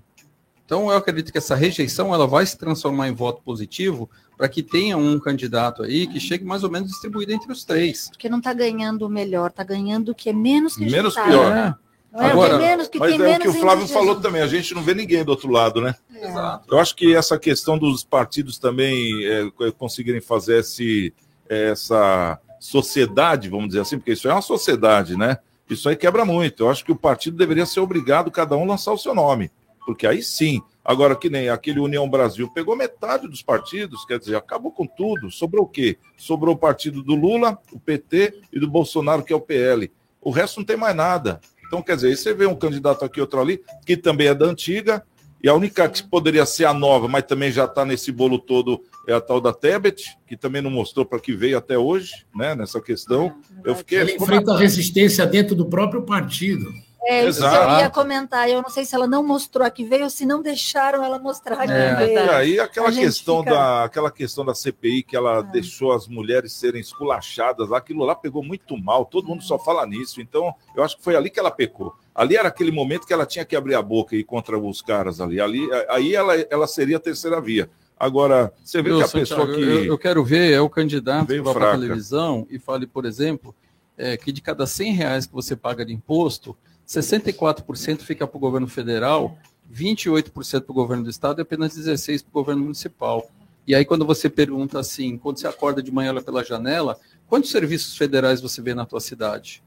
Speaker 10: Então eu acredito que essa rejeição ela vai se transformar em voto positivo para que tenha um candidato aí que chegue mais ou menos distribuído entre os três.
Speaker 8: Porque não está ganhando o melhor, está ganhando o que é menos que
Speaker 4: Menos pior.
Speaker 10: É.
Speaker 8: É?
Speaker 4: Agora,
Speaker 8: é menos, que
Speaker 4: Mas
Speaker 8: tem
Speaker 4: é o que o Flávio falou também, a gente não vê ninguém do outro lado, né?
Speaker 10: Exato.
Speaker 4: Eu acho que essa questão dos partidos também é, conseguirem fazer esse, essa sociedade, vamos dizer assim, porque isso é uma sociedade, né? Isso aí quebra muito. Eu acho que o partido deveria ser obrigado, cada um, lançar o seu nome. Porque aí sim. Agora, que nem aquele União Brasil pegou metade dos partidos, quer dizer, acabou com tudo. Sobrou o quê? Sobrou o partido do Lula, o PT e do Bolsonaro, que é o PL. O resto não tem mais nada. Então, quer dizer, aí você vê um candidato aqui, outro ali, que também é da antiga, e a única que poderia ser a nova, mas também já está nesse bolo todo, é a tal da Tebet, que também não mostrou para que veio até hoje, né, nessa questão. Eu fiquei.
Speaker 9: Ela enfrenta a resistência dentro do próprio partido.
Speaker 8: É isso que eu
Speaker 4: Exato.
Speaker 8: ia comentar. Eu não sei se ela não mostrou a que veio ou se não deixaram ela mostrar a que
Speaker 10: É.
Speaker 8: veio.
Speaker 4: E aí aquela questão,
Speaker 8: fica-
Speaker 4: da, aquela questão da CPI que ela deixou as mulheres serem esculachadas lá, aquilo lá pegou muito mal, todo mundo só fala nisso. Então, eu acho que foi ali que ela pecou. Ali era aquele momento que ela tinha que abrir a boca e ir contra os caras ali. ali aí ela, ela seria a terceira via. Agora, você vê que a
Speaker 10: Santiago,
Speaker 4: pessoa que.
Speaker 10: eu, eu quero ver é o candidato que vá para a televisão e fale, por exemplo, é, que de cada 100 reais que você paga de imposto, 64% fica para o governo federal, 28% para o governo do estado e apenas 16% para o governo municipal. E aí, quando você pergunta assim, quando você acorda de manhã olha pela janela, quantos serviços federais você vê na tua cidade?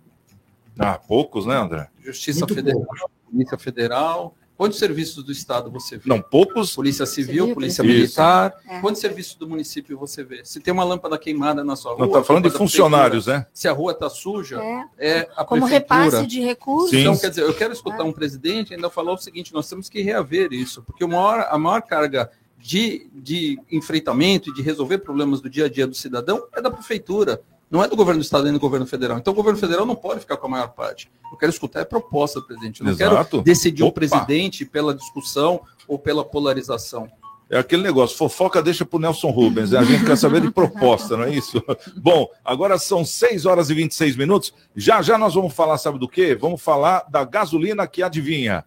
Speaker 4: Ah, poucos, né, André?
Speaker 10: Justiça
Speaker 9: Muito
Speaker 10: Federal, Polícia Federal. Quantos serviços do Estado você vê?
Speaker 4: Não, poucos.
Speaker 10: Polícia Civil,
Speaker 8: Civil,
Speaker 10: Polícia. Militar.
Speaker 8: É.
Speaker 10: Quantos serviços do município você vê? Se tem uma lâmpada queimada na sua rua.
Speaker 4: Não está falando de funcionários,
Speaker 10: prefeitura.
Speaker 4: né?
Speaker 10: Se a rua está suja,
Speaker 8: É.
Speaker 10: é a
Speaker 8: Como
Speaker 10: prefeitura.
Speaker 8: repasse de recursos.
Speaker 4: Sim.
Speaker 10: Então, quer dizer, eu quero escutar um presidente ainda falar o seguinte: nós temos que reaver isso, porque maior, a maior carga de, de enfrentamento e de resolver problemas do dia a dia do cidadão é da prefeitura, não é do governo do estado nem do governo federal. Então, o governo federal não pode ficar com a maior parte. Eu quero escutar a proposta, presidente. Eu não
Speaker 4: Exato.
Speaker 10: quero decidir o
Speaker 4: Opa.
Speaker 10: presidente pela discussão ou pela polarização.
Speaker 4: É aquele negócio, fofoca deixa pro Nelson Rubens, né? a gente quer saber de proposta, não é isso? Bom, agora são 6 horas e 26 minutos, já já nós vamos falar, sabe do quê? Vamos falar da gasolina que adivinha.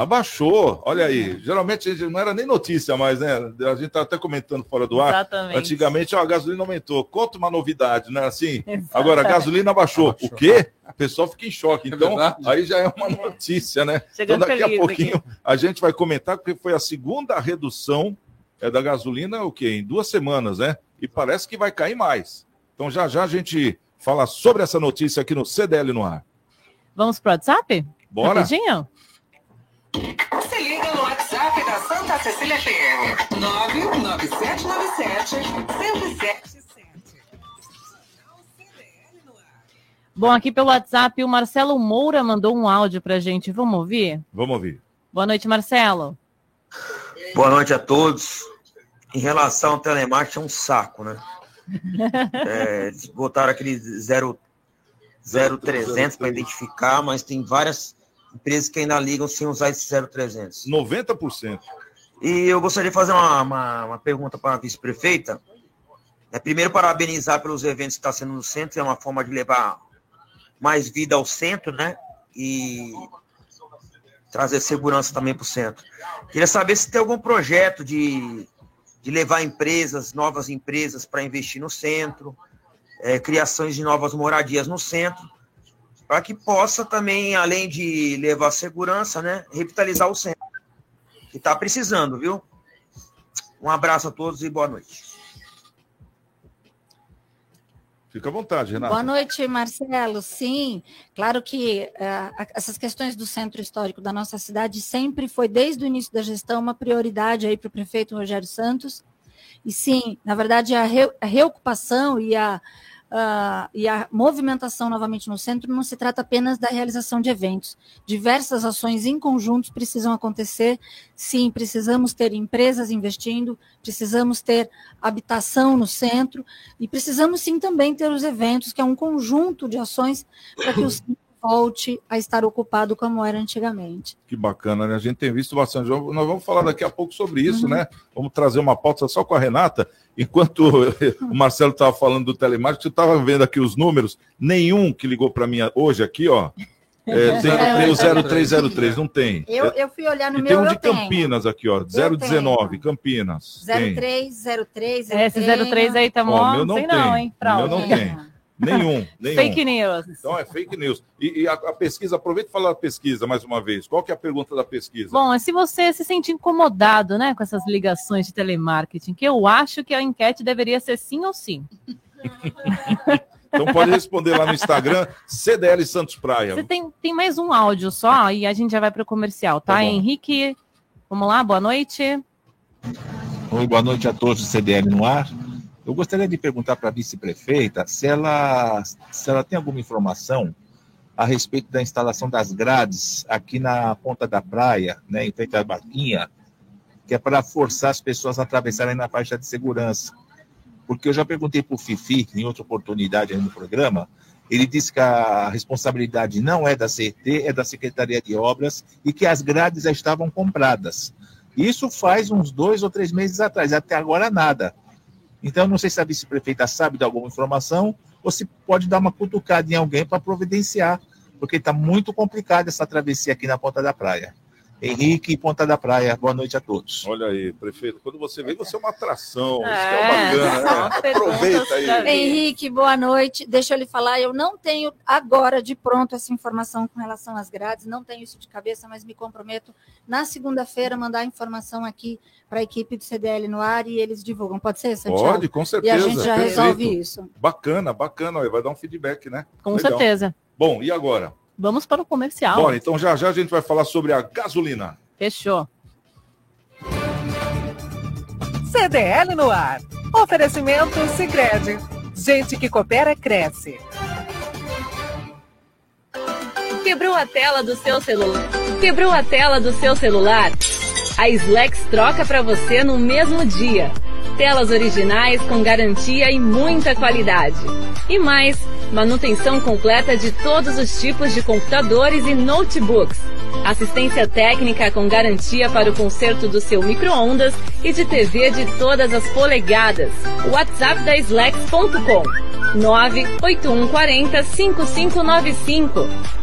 Speaker 4: Abaixou, olha aí. Geralmente não era nem notícia mais, né? A gente tá até comentando fora do ar.
Speaker 5: Exatamente.
Speaker 4: Antigamente ó, a gasolina aumentou. Conta uma novidade, não é assim?
Speaker 5: Exatamente.
Speaker 4: Agora a gasolina abaixou. O quê? O pessoal fica em choque.
Speaker 10: É
Speaker 4: Então,
Speaker 10: verdade.
Speaker 4: aí já é uma notícia, né?
Speaker 5: Chegando
Speaker 4: então, daqui a pouquinho a gente vai comentar, porque foi a segunda redução é, da gasolina, o quê? Em duas semanas, né? E parece que vai cair mais. Então, já já a gente fala sobre essa notícia aqui no CDL no ar.
Speaker 5: Vamos pro WhatsApp?
Speaker 4: Bora?
Speaker 5: Rapidinho?
Speaker 3: Se liga no WhatsApp da Santa Cecília FM. 99797 1077.
Speaker 5: Bom, aqui pelo WhatsApp, o Marcelo Moura mandou um áudio pra gente. Vamos ouvir?
Speaker 4: Vamos ouvir.
Speaker 5: Boa noite, Marcelo.
Speaker 11: Boa noite a todos. Em relação ao telemarketing, é um saco, né? É, eles botaram aquele 0, 0300 para identificar, mas tem várias empresas que ainda ligam sem usar esse 0300.
Speaker 4: 90%.
Speaker 11: E eu gostaria de fazer uma, uma, uma pergunta para a vice-prefeita. É, primeiro, parabenizar pelos eventos que está sendo no centro, é uma forma de levar mais vida ao centro, né? E trazer segurança também para o centro. Queria saber se tem algum projeto de, de levar empresas, novas empresas para investir no centro, é, criações de novas moradias no centro, para que possa também, além de levar segurança, né, revitalizar o centro. Que está precisando, viu? Um abraço a todos e boa noite.
Speaker 4: Fica à vontade, Renato.
Speaker 8: Boa noite, Marcelo. Sim, claro que eh, essas questões do centro histórico da nossa cidade sempre foi, desde o início da gestão, uma prioridade aí para o prefeito Rogério Santos. E sim, na verdade, a, re, a reocupação e a, ah, e a movimentação novamente no centro não se trata apenas da realização de eventos. Diversas ações em conjunto precisam acontecer. Sim, precisamos ter empresas investindo, precisamos ter habitação no centro e precisamos sim também ter os eventos, que é um conjunto de ações para que o centro volte a estar ocupado como era antigamente.
Speaker 4: Que bacana, né? A gente tem visto bastante. Nós vamos falar daqui a pouco sobre isso, uhum. né? Vamos trazer uma pauta só com a Renata. Enquanto o Marcelo estava falando do telemarketing, eu estava vendo aqui os números. Nenhum que ligou para mim hoje aqui, ó. É, tem, tem, o 0303, não tem.
Speaker 8: Eu, eu fui olhar no
Speaker 4: e
Speaker 8: meu.
Speaker 4: Tem um de Campinas tenho. aqui, ó. 019, Campinas.
Speaker 8: 0303.
Speaker 5: Esse 03 aí tá mó.
Speaker 4: Meu não tem, não, hein? Meu não tem. Nenhum, nenhum.
Speaker 5: Fake news.
Speaker 4: Então é fake news. E, e a, a, pesquisa, aproveita e fala da pesquisa mais uma vez. Qual que é a pergunta da pesquisa?
Speaker 5: Bom, é se você se sente incomodado né, com essas ligações de telemarketing, que eu acho que a enquete deveria ser sim ou sim.
Speaker 4: então pode responder lá no Instagram, CDL Santos Praia.
Speaker 5: Você tem, tem mais um áudio só e a gente já vai para o comercial, tá? tá Henrique, vamos lá, boa noite.
Speaker 12: Oi, boa noite a todos do CDL no ar. Eu gostaria de perguntar para a vice-prefeita se ela, se ela tem alguma informação a respeito da instalação das grades aqui na ponta da praia, né, em frente à barquinha, que é para forçar as pessoas a atravessarem na faixa de segurança. Porque eu já perguntei para o Fifi, em outra oportunidade aí no programa, ele disse que a responsabilidade não é da CET, é da Secretaria de Obras e que as grades já estavam compradas. Isso faz uns dois ou três meses atrás, até agora nada. Então, não sei se a vice-prefeita sabe de alguma informação ou se pode dar uma cutucada em alguém para providenciar, porque está muito complicada essa travessia aqui na ponta da praia. Henrique, Ponta da Praia, boa noite a todos.
Speaker 4: Olha aí, prefeito, quando você vem, você é uma atração, é, isso é bacana, né? Aproveita aí.
Speaker 8: Henrique, boa noite. Deixa eu lhe falar, eu não tenho agora de pronto essa informação com relação às grades, não tenho isso de cabeça, mas me comprometo na segunda-feira mandar a informação aqui para a equipe do CDL no ar e eles divulgam. Pode ser, Santiago?
Speaker 4: Pode, com certeza.
Speaker 8: E a gente já Perfeito. resolve isso.
Speaker 4: Bacana, bacana, vai dar um feedback, né?
Speaker 5: Com Legal. certeza.
Speaker 4: Bom, e agora?
Speaker 5: Vamos para o comercial.
Speaker 4: Bora, então já já a gente vai falar sobre a gasolina.
Speaker 5: Fechou.
Speaker 13: CDL no ar. Oferecimento Sicredi. Gente que coopera cresce.
Speaker 14: Quebrou a tela do seu celular? Quebrou a tela do seu celular? A Slex troca para você no mesmo dia. Telas originais com garantia e muita qualidade. E mais, manutenção completa de todos os tipos de computadores e notebooks. Assistência técnica com garantia para o conserto do seu micro-ondas e de TV de todas as polegadas. WhatsApp da Slex.com 98140 5595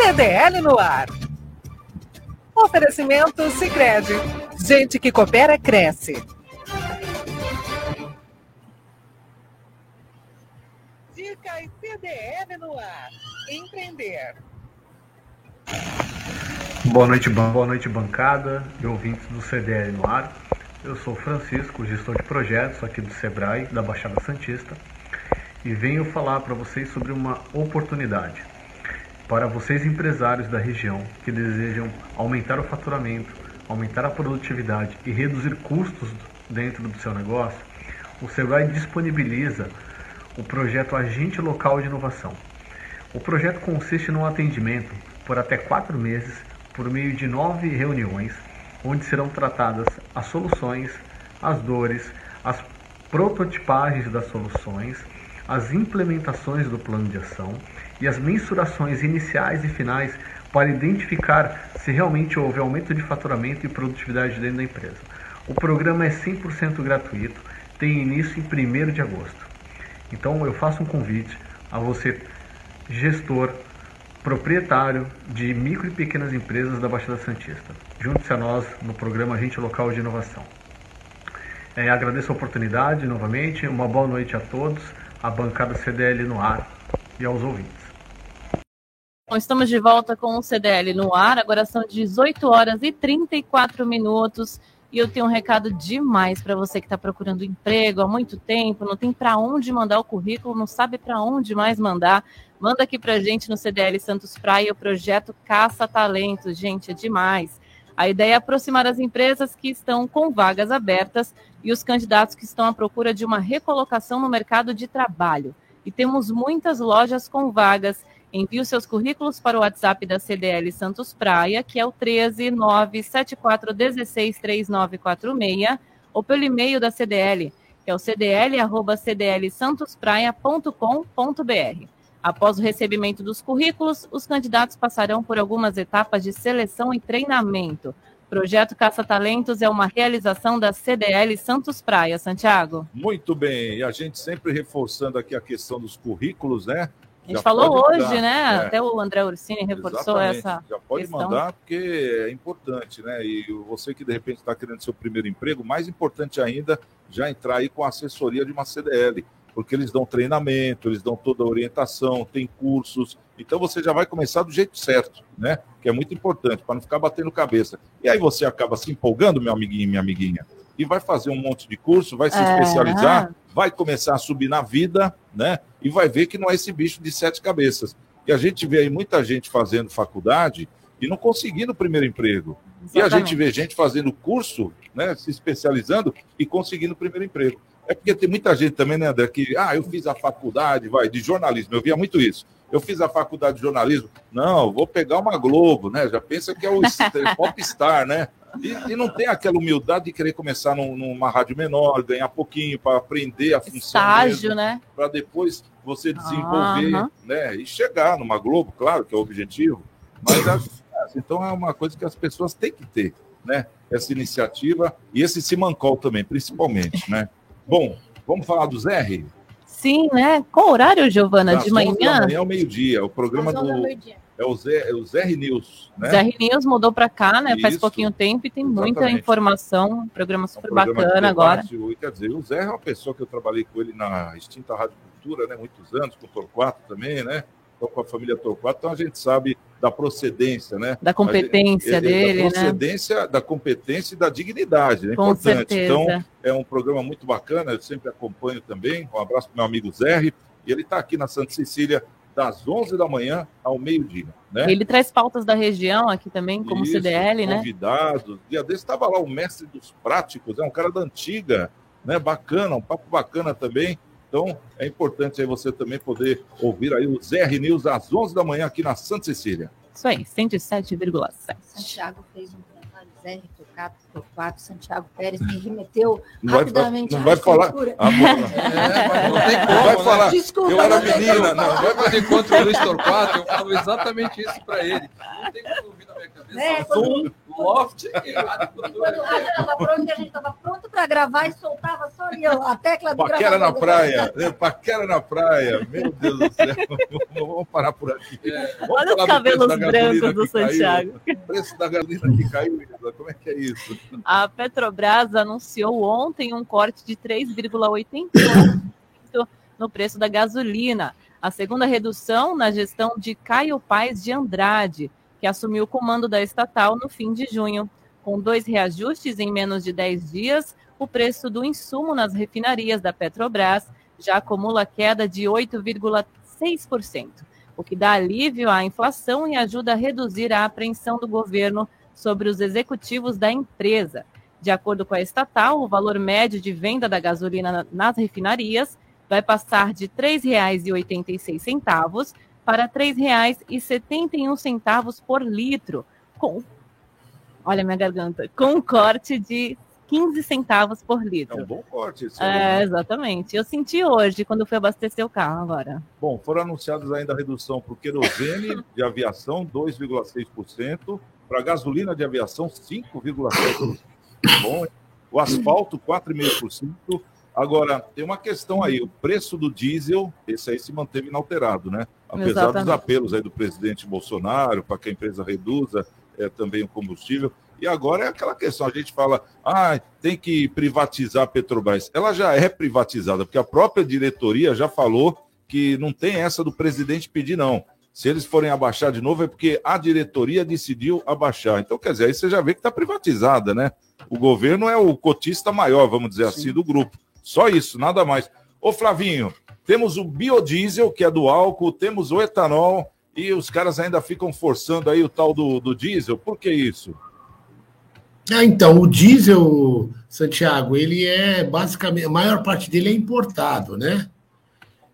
Speaker 13: CDL no ar. Oferecimento Sicredi. Gente que coopera cresce. Dicas CDL no ar. Empreender.
Speaker 15: Boa noite, boa noite, bancada e ouvintes do CDL no ar. Eu sou Francisco, gestor de projetos aqui do Sebrae, da Baixada Santista, e venho falar para vocês sobre uma oportunidade. Para vocês empresários da região que desejam aumentar o faturamento, aumentar a produtividade e reduzir custos dentro do seu negócio, o Sebrae disponibiliza o projeto Agente Local de Inovação. O projeto consiste num atendimento por até quatro meses por meio de nove reuniões, onde serão tratadas as soluções, as dores, as prototipagens das soluções, as implementações do plano de ação e as mensurações iniciais e finais para identificar se realmente houve aumento de faturamento e produtividade dentro da empresa. O programa é 100% gratuito, tem início em 1 de agosto. Então eu faço um convite a você, gestor, proprietário de micro e pequenas empresas da Baixada Santista. Junte-se a nós no programa Agente Local de Inovação. É, agradeço a oportunidade novamente, uma boa noite a todos, a bancada CDL no ar e aos ouvintes.
Speaker 5: Bom, estamos de volta com o CDL no ar. Agora são 18 horas e 34 minutos. E eu tenho um recado demais para você que está procurando emprego há muito tempo, não tem para onde mandar o currículo, não sabe para onde mais mandar. Manda aqui para gente no CDL Santos Praia o projeto Caça Talentos. Gente, é demais. A ideia é aproximar as empresas que estão com vagas abertas e os candidatos que estão à procura de uma recolocação no mercado de trabalho. E temos muitas lojas com vagas Envie os seus currículos para o WhatsApp da CDL Santos Praia, que é o 13 974 16 3946, ou pelo e-mail da CDL, que é o cdl@cdlsantospraia.com.br. Após o recebimento dos currículos, os candidatos passarão por algumas etapas de seleção e treinamento. Projeto Caça Talentos é uma realização da CDL Santos Praia, Santiago.
Speaker 4: Muito bem, e a gente sempre reforçando aqui a questão dos currículos, né?
Speaker 5: A gente já falou hoje, mandar, né? É. Até o André Ursini reforçou
Speaker 4: Exatamente.
Speaker 5: essa.
Speaker 4: Já pode
Speaker 5: questão.
Speaker 4: mandar, porque é importante, né? E você que de repente está querendo seu primeiro emprego, mais importante ainda, já entrar aí com a assessoria de uma CDL, porque eles dão treinamento, eles dão toda a orientação, tem cursos. Então você já vai começar do jeito certo, né? Que é muito importante, para não ficar batendo cabeça. E aí você acaba se empolgando, meu amiguinho e minha amiguinha, e vai fazer um monte de curso, vai se
Speaker 5: É.
Speaker 4: especializar, vai começar a subir na vida, né? E vai ver que não é esse bicho de sete cabeças. E a gente vê aí muita gente fazendo faculdade e não conseguindo o primeiro emprego. E a
Speaker 5: Exatamente.
Speaker 4: gente vê gente fazendo curso, né? Se especializando e conseguindo o primeiro emprego. É porque tem muita gente também, né, André, que, ah, eu fiz a faculdade, vai, de jornalismo, eu via muito isso. Eu fiz a faculdade de jornalismo, não, vou pegar uma Globo, né? Já pensa que é o popstar, né? E, e não tem aquela humildade de querer começar num- numa rádio menor, ganhar pouquinho para aprender a função.
Speaker 5: Estágio, né?
Speaker 4: Para depois você desenvolver,
Speaker 5: Aham.
Speaker 4: né? E chegar numa Globo, claro que é o objetivo. Mas as- então é uma coisa que as pessoas têm que ter, né? Essa iniciativa e esse Simancol também, principalmente, né? Bom, vamos falar do Zé?
Speaker 5: Sim, né? Qual horário, Giovana?
Speaker 4: Das
Speaker 5: De
Speaker 4: 11 da
Speaker 5: manhã?
Speaker 4: manhã ao meio-dia. O programa
Speaker 5: Às 11 ao
Speaker 4: do. É o Zé, é o Zé News, né?
Speaker 5: Zé News mudou para cá, né? Faz
Speaker 4: Isso.
Speaker 5: pouquinho tempo e tem muita
Speaker 4: Exatamente.
Speaker 5: informação. Um programa super
Speaker 4: programa de
Speaker 5: bacana agora.
Speaker 4: debate, Quer dizer, o Zé é uma pessoa que eu trabalhei com ele na extinta Rádio Cultura, né? Muitos anos, com o Torquato também, né? Então, com a família Torquato, então a gente sabe da procedência, né?
Speaker 5: Da competência
Speaker 4: gente-
Speaker 5: dele, né?
Speaker 4: Da procedência, da competência e da dignidade, é
Speaker 5: Com
Speaker 4: importante.
Speaker 5: certeza.
Speaker 4: Então, é um programa muito bacana, eu sempre acompanho também. Um abraço para meu amigo Zé, e ele está aqui na Santa Cecília das 11 da manhã ao meio-dia, né?
Speaker 5: Ele traz pautas da região aqui também, como
Speaker 4: Isso,
Speaker 5: CDL, né?
Speaker 4: Convidados. Dia desse estava lá o mestre dos práticos, é um cara da antiga, né? Bacana, um papo bacana também. Então, é importante aí você também poder ouvir aí o ZR News às 11 da manhã aqui na Santa Cecília.
Speaker 5: Isso aí, 107,7.
Speaker 8: Santiago fez um Zé Torquato, Torquato, Santiago Pérez me remeteu
Speaker 4: Não vai,
Speaker 8: rapidamente
Speaker 4: não
Speaker 8: à
Speaker 4: vai falar. Ah,
Speaker 10: É, não tem como,
Speaker 4: Não vai
Speaker 10: né?
Speaker 4: falar.
Speaker 8: Desculpa,
Speaker 4: eu era
Speaker 8: não
Speaker 4: menina, não. Vai
Speaker 10: eu encontro o Luiz Torquato, eu falo exatamente isso para ele. Não tem como ouvir na minha cabeça.
Speaker 8: Né,
Speaker 10: loft e
Speaker 8: Quando rádio pronto, a gente estava pronto para gravar e soltava só ali a tecla do
Speaker 4: Paquera na
Speaker 8: gravador.
Speaker 4: praia, né? Paquera na praia, meu Deus do céu. Vamos parar por aqui. Vamos
Speaker 5: Olha os
Speaker 4: do
Speaker 5: cabelos
Speaker 4: gasolina
Speaker 5: brancos do
Speaker 4: que caiu.
Speaker 5: Santiago.
Speaker 4: O preço da gasolina que caiu, como é que é isso?
Speaker 5: A Petrobras anunciou ontem um corte de 3,88% no preço da gasolina. A segunda redução na gestão de Caio Paes de Andrade, que assumiu o comando da estatal no fim de junho. Com dois reajustes em menos de 10 dias, o preço do insumo nas refinarias da Petrobras já acumula queda de 8,6%. o que dá alívio à inflação e ajuda a reduzir a apreensão do governo sobre os executivos da empresa. De acordo com a estatal, o valor médio de venda da gasolina nas refinarias vai passar de R$ 3,86 para R$ 3,71 por litro, com olha minha garganta, com um corte de 15 centavos por litro.
Speaker 4: É um bom corte isso.
Speaker 5: É, exatamente. Eu senti hoje quando fui abastecer o carro agora.
Speaker 4: Bom, foram anunciados ainda a redução para o querosene de aviação, 2,6%, para a gasolina de aviação, 5,7%. Bom, o asfalto, 4,5%. Agora, tem uma questão aí, o preço do diesel, esse aí se manteve inalterado, né? Apesar
Speaker 5: Exatamente.
Speaker 4: dos apelos aí do presidente Bolsonaro para que a empresa reduza é, também o combustível. E agora é aquela questão, a gente fala, ah, tem que privatizar a Petrobras. Ela já é privatizada, porque a própria diretoria já falou que não tem essa do presidente pedir, não. Se eles forem abaixar de novo, é porque a diretoria decidiu abaixar. Então, quer dizer, aí você já vê que está privatizada, né? O governo é o cotista maior, vamos dizer assim, do grupo. Só isso, nada mais. Ô, Flavinho, temos o biodiesel, que é do álcool, temos o etanol, e os caras ainda ficam forçando aí o tal do, do diesel. Por que isso?
Speaker 9: Ah, então, o diesel, Santiago, ele é basicamente, a maior parte dele é importado, né?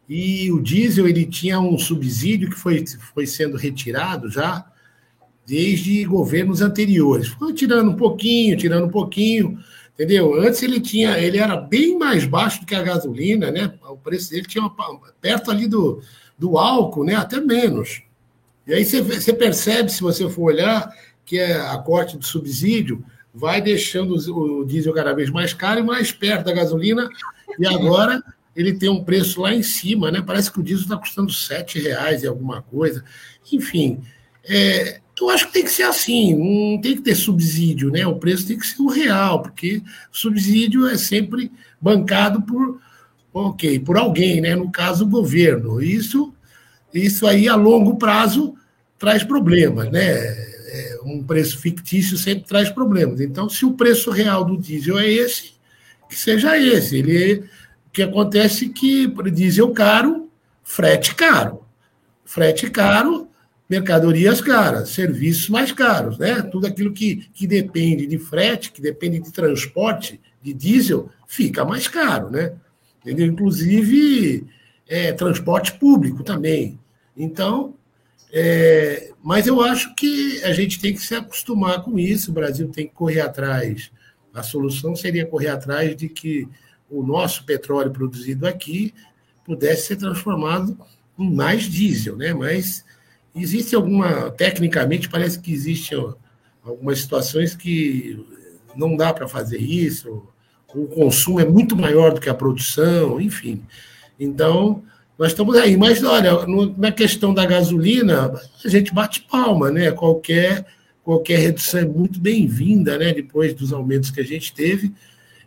Speaker 9: E o diesel, ele tinha um subsídio que foi, foi sendo retirado já desde governos anteriores. Foi tirando um pouquinho, tirando um pouquinho, entendeu? Antes ele tinha, ele era bem mais baixo do que a gasolina, né? O preço dele tinha uma, perto ali do, do álcool, né? Até menos. E aí você, percebe, se você for olhar, que é a corte do subsídio vai deixando o, o diesel cada vez mais caro e mais perto da gasolina, e agora ele tem um preço lá em cima, né? Parece que o diesel está custando R$ reais e alguma coisa. Enfim, é, eu acho que tem que ser assim, não tem que ter subsídio, né? O preço tem que ser o real, porque subsídio é sempre bancado por, ok, por alguém, né? No caso, o governo. Isso, isso aí a longo prazo traz problemas, né? É, um preço fictício sempre traz problemas. Então, se o preço real do diesel é esse, que seja esse. Ele, o que acontece é que diesel caro, frete caro. Frete caro, mercadorias caras, serviços mais caros, né? Tudo aquilo que, que depende de frete, que depende de transporte de diesel, fica mais caro, né? Entendeu? Inclusive é, transporte público também. Então, é, mas eu acho que a gente tem que se acostumar com isso, o Brasil tem que correr atrás. A solução seria correr atrás de que o nosso petróleo produzido aqui pudesse ser transformado em mais diesel, né? Mas existe alguma, tecnicamente, parece que existem algumas situações que não dá para fazer isso, o consumo é muito maior do que a produção, enfim. Então, nós estamos aí. Mas, olha, na questão da gasolina, a gente bate palma, né? Qualquer, qualquer redução é muito bem-vinda, né? Depois dos aumentos que a gente teve.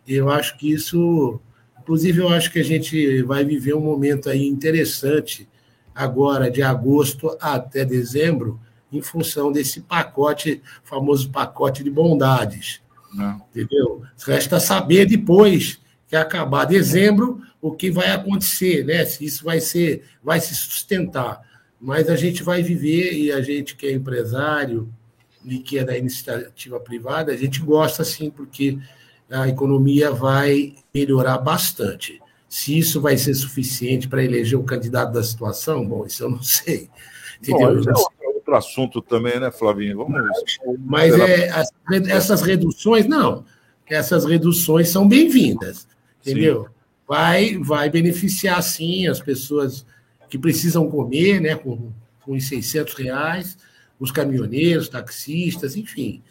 Speaker 9: Eu acho que isso. Inclusive, eu acho que a gente vai viver um momento aí interessante agora, de agosto até dezembro, em função desse pacote, famoso pacote de bondades.
Speaker 4: Não.
Speaker 9: Entendeu? Resta saber depois que acabar dezembro o que vai acontecer, né? Se isso vai ser, vai se sustentar. Mas a gente vai viver e a gente que é empresário e que é da iniciativa privada, a gente gosta sim, porque a economia vai melhorar bastante. Se isso vai ser suficiente para eleger o candidato da situação, bom, isso eu não sei. Entendeu?
Speaker 4: Bom, esse é outro, assunto também, né, Flavinho? Vamos
Speaker 9: Mas é, as- essas reduções, não. Essas reduções são bem-vindas, entendeu? Vai, vai beneficiar, sim, as pessoas que precisam comer, né, com, com os 600 reais, os caminhoneiros, taxistas, enfim.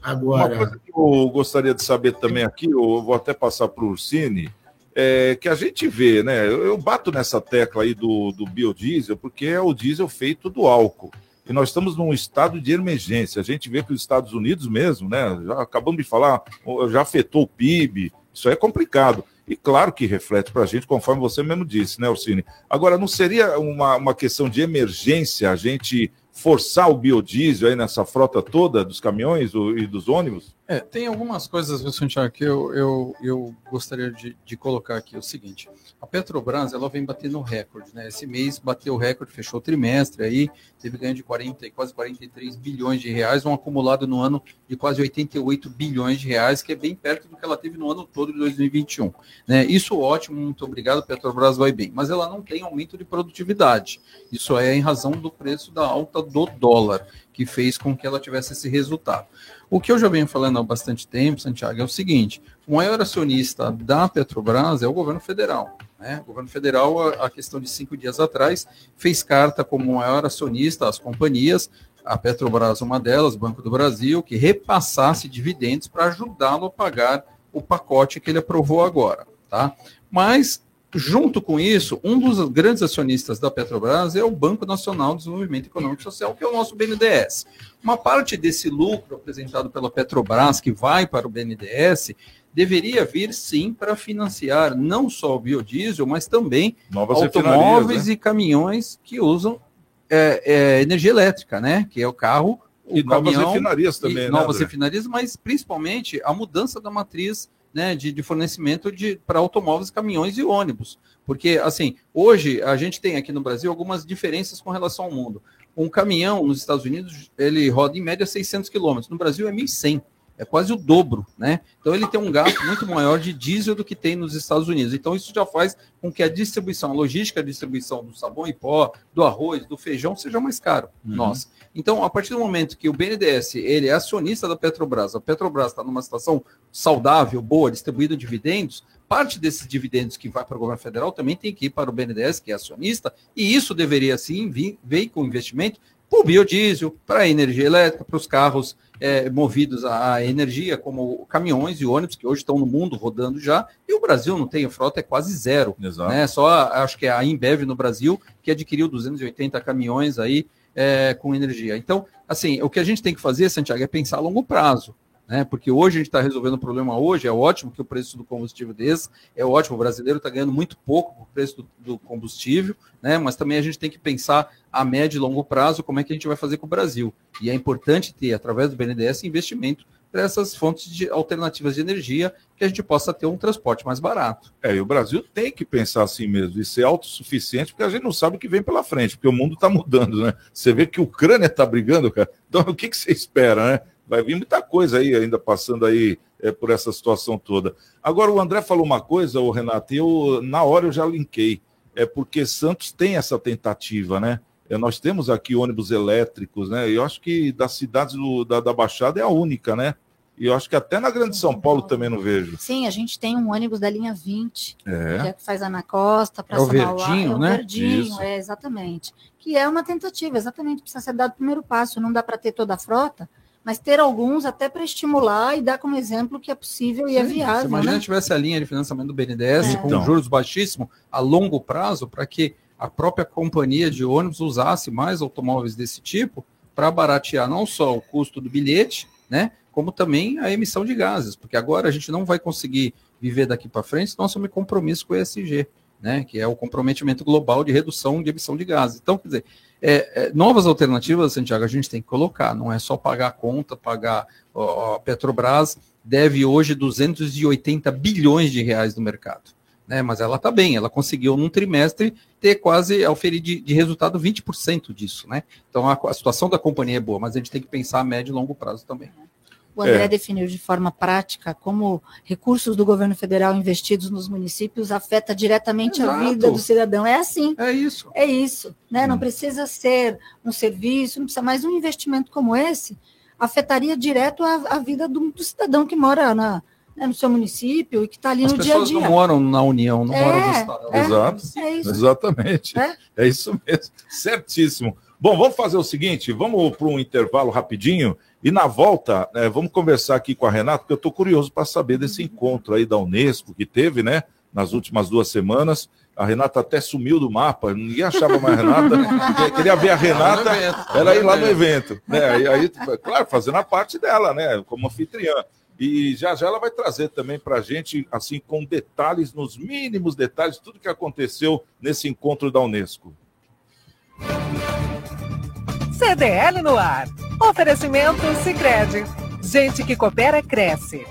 Speaker 4: Uma
Speaker 9: Agora,
Speaker 4: coisa que eu gostaria de saber também aqui, eu vou até passar para o Ursini, é que a gente vê, né? Eu, eu bato nessa tecla aí do, do biodiesel, porque é o diesel feito do álcool. E nós estamos num estado de emergência. A gente vê que os Estados Unidos mesmo, né? Já acabamos de falar, já afetou o PIB. Isso é complicado. E claro que reflete para a gente, conforme você mesmo disse, né, Ursini? Agora, não seria uma, uma questão de emergência a gente forçar o biodiesel aí nessa frota toda dos caminhões e dos ônibus?
Speaker 10: É, tem algumas coisas, viu, Santiago, que eu, eu, eu gostaria de, de colocar aqui. É o seguinte, a Petrobras, ela vem batendo recorde, né? Esse mês bateu o recorde, fechou o trimestre aí, teve ganho de 40, quase 43 bilhões de reais, um acumulado no ano de quase 88 bilhões de reais, que é bem perto do que ela teve no ano todo de 2021. Né? Isso ótimo, muito obrigado, Petrobras vai bem. Mas ela não tem aumento de produtividade. Isso é em razão do preço da alta do dólar, que fez com que ela tivesse esse resultado. O que eu já venho falando há bastante tempo, Santiago, é o seguinte: o maior acionista da Petrobras é o governo federal. Né? O governo federal, a questão de cinco dias atrás, fez carta como maior acionista às companhias, a Petrobras, uma delas, Banco do Brasil, que repassasse dividendos para ajudá-lo a pagar o pacote que ele aprovou agora. Tá? Mas Junto com isso, um dos grandes acionistas da Petrobras é o Banco Nacional de Desenvolvimento Econômico e Social, que é o nosso BNDES. Uma parte desse lucro apresentado pela Petrobras, que vai para o BNDES, deveria vir sim para financiar não só o biodiesel, mas também
Speaker 4: Novas
Speaker 10: automóveis
Speaker 4: né?
Speaker 10: e caminhões que usam é, é, energia elétrica, né? Que é o carro, o
Speaker 4: E novas
Speaker 10: caminhão,
Speaker 4: refinarias
Speaker 10: e
Speaker 4: também, né,
Speaker 10: novas refinarias, mas principalmente a mudança da matriz né, de, de fornecimento para automóveis, caminhões e ônibus. Porque, assim, hoje a gente tem aqui no Brasil algumas diferenças com relação ao mundo. Um caminhão nos Estados Unidos, ele roda em média 600 quilômetros. No Brasil é 1.100. É quase o dobro, né? Então ele tem um gasto muito maior de diesel do que tem nos Estados Unidos. Então isso já faz com que a distribuição, a logística, a distribuição do sabão em pó, do arroz, do feijão seja mais caro.
Speaker 4: Uhum.
Speaker 10: Nossa. Então, a partir do momento que o BNDES ele é acionista da Petrobras, a Petrobras está numa situação saudável, boa, distribuindo dividendos, parte desses dividendos que vai para o governo federal também tem que ir para o BNDES, que é acionista, e isso deveria sim vir, vir com investimento para o biodiesel, para a energia elétrica, para os carros é, movidos a, energia, como caminhões e ônibus, que hoje estão no mundo rodando já, e o Brasil não tem, a frota é quase zero.
Speaker 4: Exato.
Speaker 10: Né? Só acho que é a Embev no Brasil que adquiriu 280 caminhões aí é, com energia. Então, assim, o que a gente tem que fazer, Santiago, é pensar a longo prazo. Né? Porque hoje a gente está resolvendo o problema hoje, é ótimo que o preço do combustível desse, é ótimo, o brasileiro está ganhando muito pouco por preço do, do combustível, né? mas também a gente tem que pensar a médio e longo prazo como é que a gente vai fazer com o Brasil. E é importante ter, através do BNDES, investimento para essas fontes de alternativas de energia que a gente possa ter um transporte mais barato.
Speaker 4: É, e o Brasil tem que pensar assim mesmo, e ser autossuficiente, porque a gente não sabe o que vem pela frente, porque o mundo está mudando, né? Você vê que a Ucrânia está brigando, cara. Então, o que, que você espera, né? Vai vir muita coisa aí ainda passando aí é, por essa situação toda. Agora, o André falou uma coisa, o Renato, e eu, na hora eu já linkei. É porque Santos tem essa tentativa, né? É, nós temos aqui ônibus elétricos, né? E eu acho que das cidades do- da, da Baixada é a única, né? E eu acho que até na Grande São Paulo também não vejo.
Speaker 8: Sim, a gente tem um ônibus da linha 20, que é
Speaker 4: É.
Speaker 8: que faz Ana Costa, para
Speaker 10: É o verdinho,
Speaker 8: é o
Speaker 10: né?
Speaker 8: verdinho,
Speaker 4: Isso.
Speaker 8: é exatamente. Que é uma tentativa, exatamente, precisa ser dado o primeiro passo, não dá para ter toda a frota, mas ter alguns até para estimular e dar como exemplo que é possível e é viável,
Speaker 10: Se imagina
Speaker 8: né?
Speaker 10: se tivesse a linha de financiamento do BNDES
Speaker 8: É.
Speaker 10: com
Speaker 4: Então.
Speaker 10: juros baixíssimos a longo prazo para que a própria companhia de ônibus usasse mais automóveis desse tipo para baratear não só o custo do bilhete, né, como também a emissão de gases, porque agora a gente não vai conseguir viver daqui para frente se não assumir compromisso com o ESG, né, que é o comprometimento global de redução de emissão de gases. Então, quer dizer, é, é, novas alternativas, Santiago, a gente tem que colocar, não é só pagar a conta, pagar ó, a Petrobras deve hoje 280 bilhões de reais no mercado. Né, mas ela está bem, ela conseguiu num trimestre ter quase, oferir de, de resultado 20% disso. Né? Então a, a situação da companhia é boa, mas a gente tem que pensar a médio e longo prazo também.
Speaker 8: O André
Speaker 4: É.
Speaker 8: definiu de forma prática como recursos do governo federal investidos nos municípios afeta diretamente a
Speaker 10: Exato.
Speaker 8: vida do cidadão. É assim.
Speaker 10: É isso.
Speaker 8: É isso. Né? Não precisa ser um serviço, não precisa mais um investimento como esse afetaria direto a, a vida do, do cidadão que mora na, né, no seu município e que está ali
Speaker 10: As
Speaker 8: no dia a
Speaker 10: pessoas
Speaker 8: dia.
Speaker 10: não moram na União, não
Speaker 8: É,
Speaker 10: moram no Estado.
Speaker 8: é.
Speaker 4: Exato.
Speaker 8: É isso.
Speaker 4: Exatamente.
Speaker 8: É.
Speaker 4: É isso mesmo. Certíssimo. Bom, vamos fazer o seguinte: vamos para um intervalo rapidinho e na volta eh, vamos conversar aqui com a Renata, porque eu estou curioso para saber desse encontro aí da Unesco que teve, né? Nas últimas duas semanas. A Renata até sumiu do mapa, ninguém achava mais a Renata. Queria ver a Renata, ela ir lá no evento. Né? E aí, claro, fazendo a parte dela, né? Como anfitriã. E já já ela vai trazer também para a gente, assim, com detalhes, nos mínimos detalhes, tudo que aconteceu nesse encontro da Unesco.
Speaker 13: CDL no ar. Oferecimento Sicredi. Gente que coopera, cresce.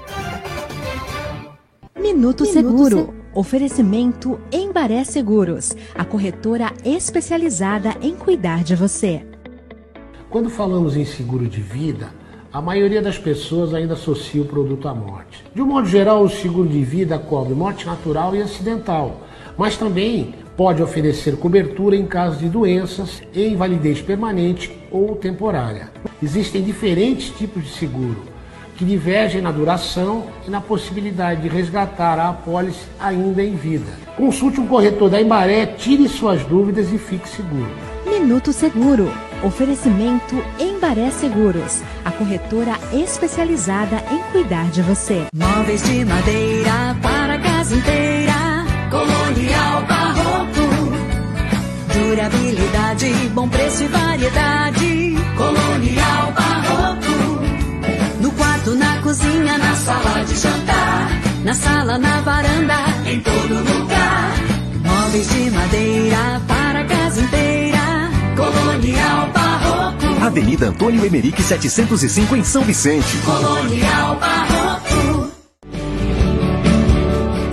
Speaker 16: Minuto, Seguro. Oferecimento Embaré Seguros, a corretora especializada em cuidar de você.
Speaker 9: Quando falamos em seguro de vida, a maioria das pessoas ainda associa o produto à morte. De um modo geral, o seguro de vida cobre morte natural e acidental, mas também pode oferecer cobertura em caso de doenças e invalidez permanente ou temporária. Existem diferentes tipos de seguro que divergem na duração e na possibilidade de resgatar a apólice ainda em vida. Consulte um corretor da Embaré, tire suas dúvidas e fique seguro.
Speaker 16: Minuto Seguro. Oferecimento Embaré Seguros, a corretora especializada em cuidar de você.
Speaker 17: Móveis de madeira para a casa inteira. Durabilidade, bom preço e variedade. Colonial Barroco. No quarto, na cozinha, na sala de jantar. Na sala, na varanda, em todo lugar. Móveis de madeira para a casa inteira. Colonial Barroco.
Speaker 18: Avenida Antônio Emerick 705 em São Vicente.
Speaker 17: Colonial Barroco.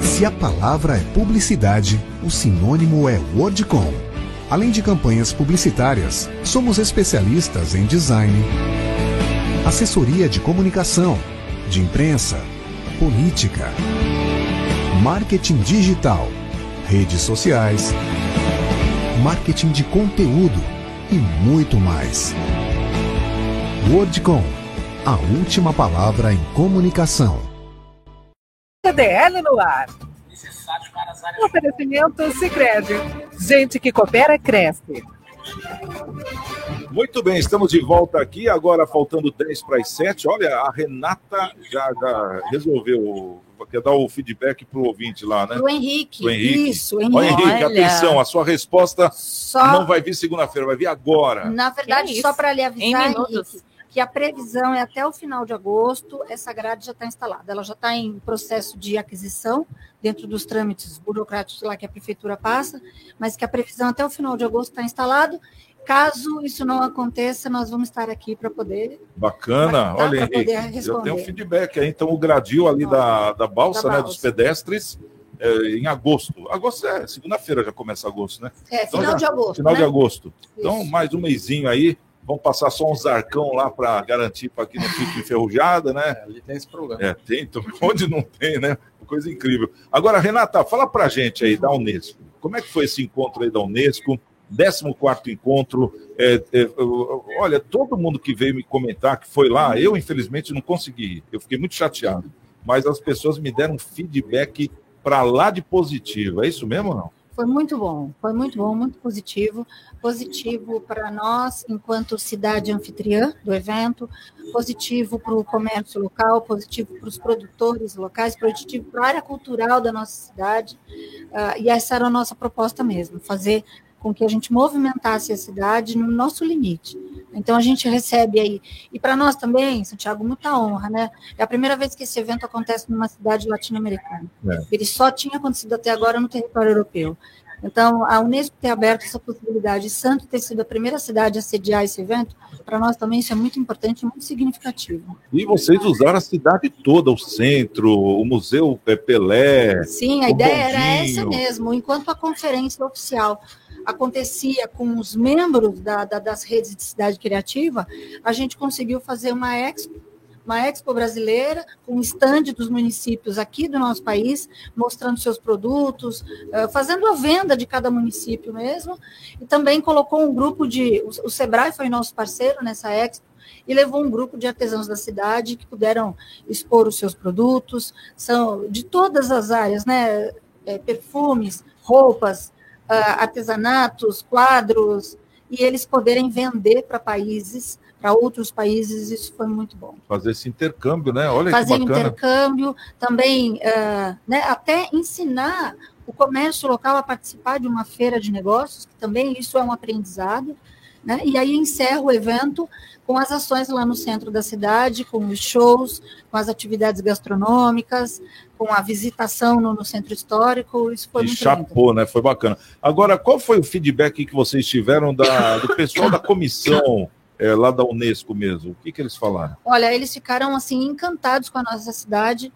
Speaker 2: Se a palavra é publicidade, o sinônimo é Wordcom. Além de campanhas publicitárias, somos especialistas em design, assessoria de comunicação, de imprensa, política, marketing digital, redes sociais, marketing de conteúdo e muito mais. Wordcom, a última palavra em comunicação.
Speaker 13: CDL no ar. Oferecimento Sicredi. Gente que coopera, cresce.
Speaker 4: Muito bem, estamos de volta aqui, agora faltando 10 para as 7. Olha, a Renata já, já resolveu, quer dar o feedback para o ouvinte lá, né?
Speaker 8: O Henrique.
Speaker 4: O Henrique.
Speaker 8: Isso, Henrique.
Speaker 4: Olha, Henrique,
Speaker 8: Olha.
Speaker 4: atenção, a sua resposta
Speaker 8: Só-
Speaker 4: não vai vir segunda-feira, vai vir agora.
Speaker 8: Na verdade, só para lhe
Speaker 5: Em
Speaker 8: avisar,
Speaker 5: minutos.
Speaker 8: Henrique, que a previsão é até o final de agosto, essa grade já está instalada. Ela já está em processo de aquisição, dentro dos trâmites burocráticos lá que a prefeitura passa, mas que a previsão até o final de agosto está instalado. Caso isso não aconteça, nós vamos estar aqui para poder.
Speaker 4: Bacana, olha, Henrique,
Speaker 8: responder.
Speaker 4: tem um feedback aí. Então, o gradil ali da, da balsa,
Speaker 8: Da
Speaker 4: né,
Speaker 8: balsa.
Speaker 4: dos pedestres, é, em agosto. Agosto é segunda-feira, já começa agosto, né?
Speaker 8: É,
Speaker 4: Então,
Speaker 8: final
Speaker 4: já-
Speaker 8: de agosto.
Speaker 4: Final
Speaker 8: né?
Speaker 4: de agosto. Então, mais um mêsinho aí. Vamos passar só uns arcão lá para garantir para que não fique enferrujada, né?
Speaker 10: Ali tem esse problema.
Speaker 4: É, tem, então, onde não tem, né? Coisa incrível. Agora, Renata, fala pra gente aí da Unesco. Como é que foi esse encontro aí da Unesco? 14 encontro. É, é, olha, todo mundo que veio me comentar que foi lá, eu infelizmente não consegui ir. Eu fiquei muito chateado. Mas as pessoas me deram feedback para lá de positivo. É isso mesmo ou não?
Speaker 8: Foi muito bom, foi muito bom, muito positivo. Positivo para nós, enquanto cidade anfitriã do evento, positivo para o comércio local, positivo para os produtores locais, positivo para a área cultural da nossa cidade. Ah, e essa era a nossa proposta mesmo, fazer com que a gente movimentasse a cidade no nosso limite. Então a gente recebe aí. E para nós também, Santiago, muita honra, né? É a primeira vez que esse evento acontece numa cidade latino-americana.
Speaker 4: É.
Speaker 8: Ele só tinha acontecido até agora no território europeu. Então, a Unesco ter aberto essa possibilidade, e Santo ter sido a primeira cidade a sediar esse evento, para nós também isso é muito importante muito significativo.
Speaker 4: E vocês usaram a cidade toda, o centro, o Museu é, Pelé.
Speaker 8: Sim, a ideia era
Speaker 4: bondinho.
Speaker 8: essa mesmo. Enquanto a conferência oficial acontecia com os membros da- da- das redes de cidade criativa, a gente conseguiu fazer uma expo, uma expo brasileira, com um stand dos municípios aqui do nosso país, mostrando seus produtos, eh, fazendo a venda de cada município mesmo, e também colocou um grupo de. O Sebrae foi nosso parceiro nessa expo, e levou um grupo de artesãos da cidade que puderam expor os seus produtos, são de todas as áreas, né? É, perfumes, roupas, artesanatos, quadros, e eles poderem vender para países, para outros países, isso foi muito bom.
Speaker 4: Fazer esse intercâmbio, né? Olha
Speaker 8: Fazer
Speaker 4: que bacana.
Speaker 8: intercâmbio, também, ah, né, até ensinar o comércio local a participar de uma feira de negócios, que também isso é um aprendizado, né? E aí encerra o evento com as ações lá no centro da cidade, com os shows, com as atividades gastronômicas, com a visitação no, no centro histórico, isso foi
Speaker 4: Que
Speaker 8: muito lindo.
Speaker 4: chapou, né? Foi bacana. Agora, qual foi o feedback que vocês tiveram da- do pessoal da comissão é, lá da Unesco mesmo. O que, que eles falaram?
Speaker 8: Olha, eles ficaram assim encantados com a nossa cidade.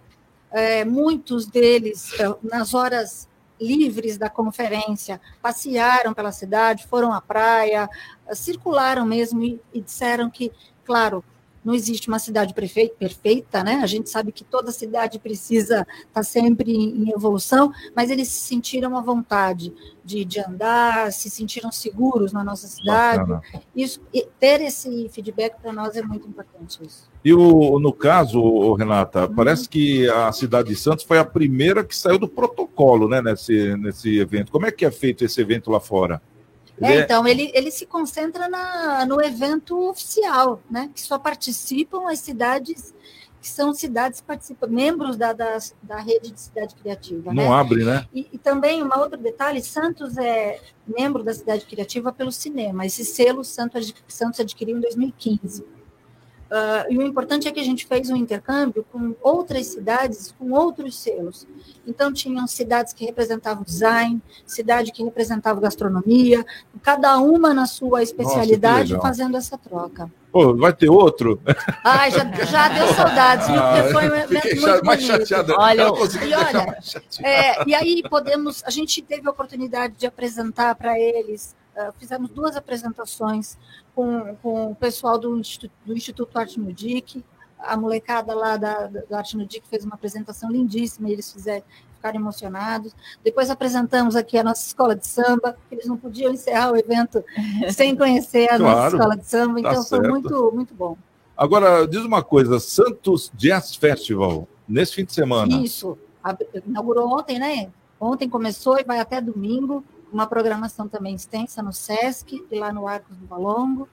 Speaker 8: É, muitos deles, é, nas horas livres da conferência, passearam pela cidade, foram à praia, circularam mesmo e, e disseram que, claro, não existe uma cidade perfeita, né? A gente sabe que toda cidade precisa estar tá sempre em, evolução, mas eles se sentiram à vontade de, de andar, se sentiram seguros na nossa cidade.
Speaker 4: Bacana.
Speaker 8: Isso, e ter esse feedback para nós é muito importante. Isso.
Speaker 4: E o, no caso, Renata, parece que a cidade de Santos foi a primeira que saiu do protocolo, né, nesse, nesse evento. Como é que é feito esse evento lá fora? Ele
Speaker 8: É,
Speaker 4: é-
Speaker 8: então, ele, ele se concentra na, no evento oficial, né? Que só participam as cidades que são cidades participa, membros da, da, da rede de cidade criativa.
Speaker 4: Não
Speaker 8: né?
Speaker 4: abre, né?
Speaker 8: E, e também, um outro detalhe, Santos é membro da cidade criativa pelo cinema. Esse selo Santos, Santos adquiriu em 2015. Ah, e o importante é que a gente fez um intercâmbio com outras cidades, com outros selos. Então, tinham cidades que representavam design, cidade que representava gastronomia, cada uma na sua especialidade
Speaker 4: legal.
Speaker 8: fazendo essa troca.
Speaker 4: Pô, vai ter outro?
Speaker 8: Ai, já, já deu saudades, viu? Porque foi um evento muito
Speaker 4: mais
Speaker 8: bonito.
Speaker 4: chateado.
Speaker 5: Olha,
Speaker 8: e olha,
Speaker 4: mais.
Speaker 8: É, e aí podemos, a gente teve a oportunidade de apresentar para eles, ah, fizemos duas apresentações com, com o pessoal do Instituto, do Instituto Arte Nudic, a molecada lá da, do Arte Nudic fez uma apresentação lindíssima, e eles fizeram, ficaram emocionados. Depois apresentamos aqui a nossa escola de samba, que eles não podiam encerrar o evento sem conhecer a nossa
Speaker 4: Claro,
Speaker 8: escola de samba,
Speaker 4: tá
Speaker 8: então foi
Speaker 4: certo.
Speaker 8: muito, muito bom.
Speaker 4: Agora, diz uma coisa: Santos Jazz Festival, nesse fim de semana.
Speaker 8: Isso. Inaugurou ontem, né? Ontem começou e vai até domingo. Uma programação também extensa no SESC e lá no Arcos do Valongo.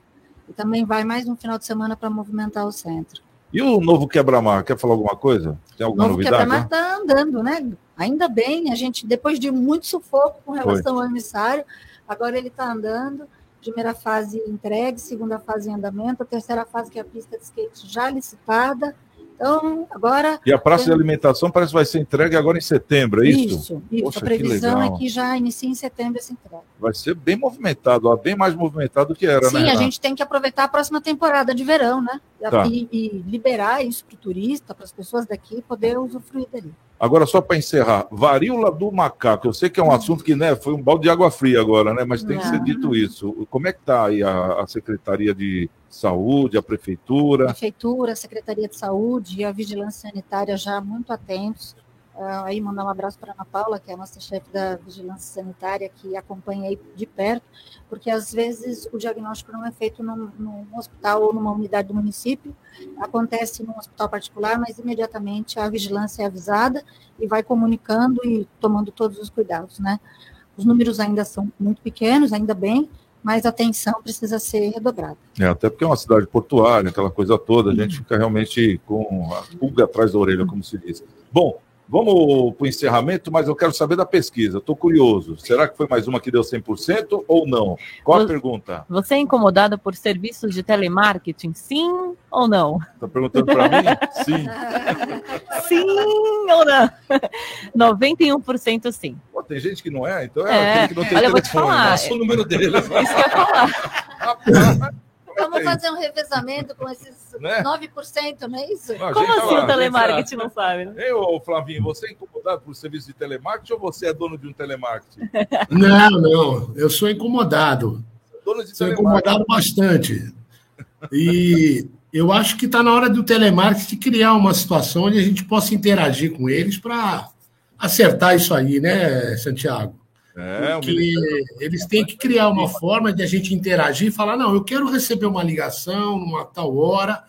Speaker 8: E também vai mais um final de semana para movimentar o centro.
Speaker 4: E o novo quebra-mar, quer falar alguma coisa? Tem
Speaker 8: O
Speaker 4: alguma
Speaker 8: novo
Speaker 4: novidade?
Speaker 8: quebra-mar
Speaker 4: né?
Speaker 8: está andando, né? Ainda bem, a gente, depois de muito sufoco com relação ao emissário, agora ele está andando. Primeira fase entregue, segunda fase em andamento, a terceira fase que é a pista de skate já licitada. Então, agora.
Speaker 4: E a praça de alimentação parece que vai ser entregue agora em setembro, é isso?
Speaker 8: Isso, isso.
Speaker 4: Poxa,
Speaker 8: a previsão
Speaker 4: que
Speaker 8: é que já inicie em setembro essa entrega.
Speaker 4: Vai ser bem movimentado, ó, bem mais movimentado do que era,
Speaker 8: Sim,
Speaker 4: né?
Speaker 8: a
Speaker 4: Renato?
Speaker 8: gente tem que aproveitar a próxima temporada de verão, né?
Speaker 4: Tá.
Speaker 8: E, e liberar isso para o turista, para as pessoas daqui poder usufruir dali.
Speaker 4: Agora, só para encerrar, varíola do macaco. Eu sei que é um assunto que né, foi um balde de água fria agora, né? Mas tem que ser
Speaker 8: Não.
Speaker 4: dito isso. Como é que está aí a, a Secretaria de Saúde, a Prefeitura?
Speaker 8: Prefeitura, Secretaria de Saúde e a Vigilância Sanitária já muito atentos. Ah, aí mandar um abraço para a Ana Paula, que é a nossa chefe da Vigilância Sanitária, que acompanha aí de perto, porque às vezes o diagnóstico não é feito num, num hospital ou numa unidade do município, acontece num hospital particular, mas imediatamente a vigilância é avisada e vai comunicando e tomando todos os cuidados, né? Os números ainda são muito pequenos, ainda bem, mas a atenção precisa ser redobrada.
Speaker 4: É, até porque é uma cidade portuária, aquela coisa toda, a gente fica realmente com a pulga atrás da orelha, como se diz. Bom, vamos para o encerramento, mas eu quero saber da pesquisa, estou curioso. Será que foi mais uma que deu 100% ou não? Qual a
Speaker 5: Você-
Speaker 4: pergunta?
Speaker 5: Você é incomodado por serviços de telemarketing? Sim ou não?
Speaker 4: Está perguntando para mim? Sim.
Speaker 5: Sim ou não? 91% sim.
Speaker 4: Tem gente que não é, então é,
Speaker 5: É,
Speaker 4: aquele que não tem
Speaker 5: olha, eu vou te
Speaker 4: telefone.
Speaker 5: falar,
Speaker 4: Passa o número dele.
Speaker 5: Isso que eu ia falar.
Speaker 8: Vamos fazer um revezamento com esses
Speaker 4: Né?
Speaker 8: 9%, não é isso?
Speaker 4: Não,
Speaker 5: Como assim o telemarketing não sabe? né?
Speaker 4: Ô Flavinho, você é incomodado por serviço de telemarketing ou você é dono de um telemarketing?
Speaker 9: Não, não, eu sou incomodado.
Speaker 4: Dono de
Speaker 9: Sou incomodado bastante. E eu acho que está na hora do telemarketing criar uma situação onde a gente possa interagir com eles para acertar isso aí, né, Santiago?
Speaker 4: É,
Speaker 9: Porque
Speaker 4: Ministério-
Speaker 9: eles têm que criar uma forma de a gente interagir e falar: não, eu quero receber uma ligação numa tal hora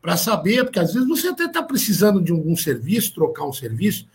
Speaker 9: para saber, porque às vezes você até está precisando de algum serviço, trocar um serviço,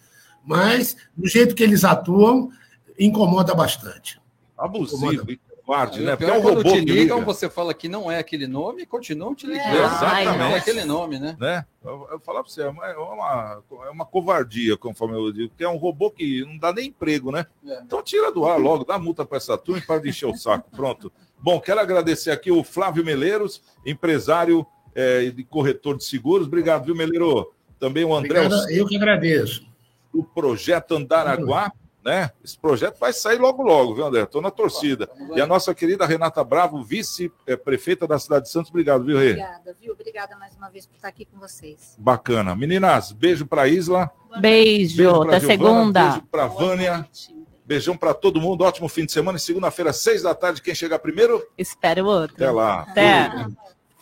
Speaker 9: mas do jeito que eles atuam, incomoda bastante.
Speaker 4: Abusivo, e covarde, né?
Speaker 10: o
Speaker 4: Porque é
Speaker 10: é
Speaker 4: um
Speaker 10: quando
Speaker 4: robô
Speaker 10: te
Speaker 4: que
Speaker 10: ligam,
Speaker 4: liga.
Speaker 10: você fala que não é aquele nome e continuam te ligando.
Speaker 4: É, exatamente.
Speaker 10: Não é aquele nome, né?
Speaker 4: né? Eu, eu falar para você, é uma, é uma, é uma covardia, conforme eu digo, porque é um robô que não dá nem emprego, né?
Speaker 10: É.
Speaker 4: Então tira do ar logo, dá multa para essa turma e para de encher o saco. Pronto. Bom, quero agradecer aqui o Flávio Meleiros, empresário é, e corretor de seguros. Obrigado, viu, Meleiro? Também o André
Speaker 9: Obrigado, eu que agradeço.
Speaker 4: do Projeto Andaraguá né? Esse projeto vai sair logo, logo, viu, André? Estou na torcida. E a nossa querida Renata Bravo, vice-prefeita da cidade de Santos, obrigado, viu, Rê?
Speaker 8: Obrigada, viu? Obrigada mais uma vez por estar aqui com vocês.
Speaker 4: Bacana. Meninas, beijo para Isla.
Speaker 5: Beijo,
Speaker 4: pra
Speaker 5: até
Speaker 4: Giovana,
Speaker 5: segunda.
Speaker 4: Beijo para Vânia. Beijão para todo mundo. Ótimo fim de semana. E segunda-feira, seis da tarde, quem chegar primeiro?
Speaker 5: Espera o outro.
Speaker 4: Até lá.
Speaker 5: Até.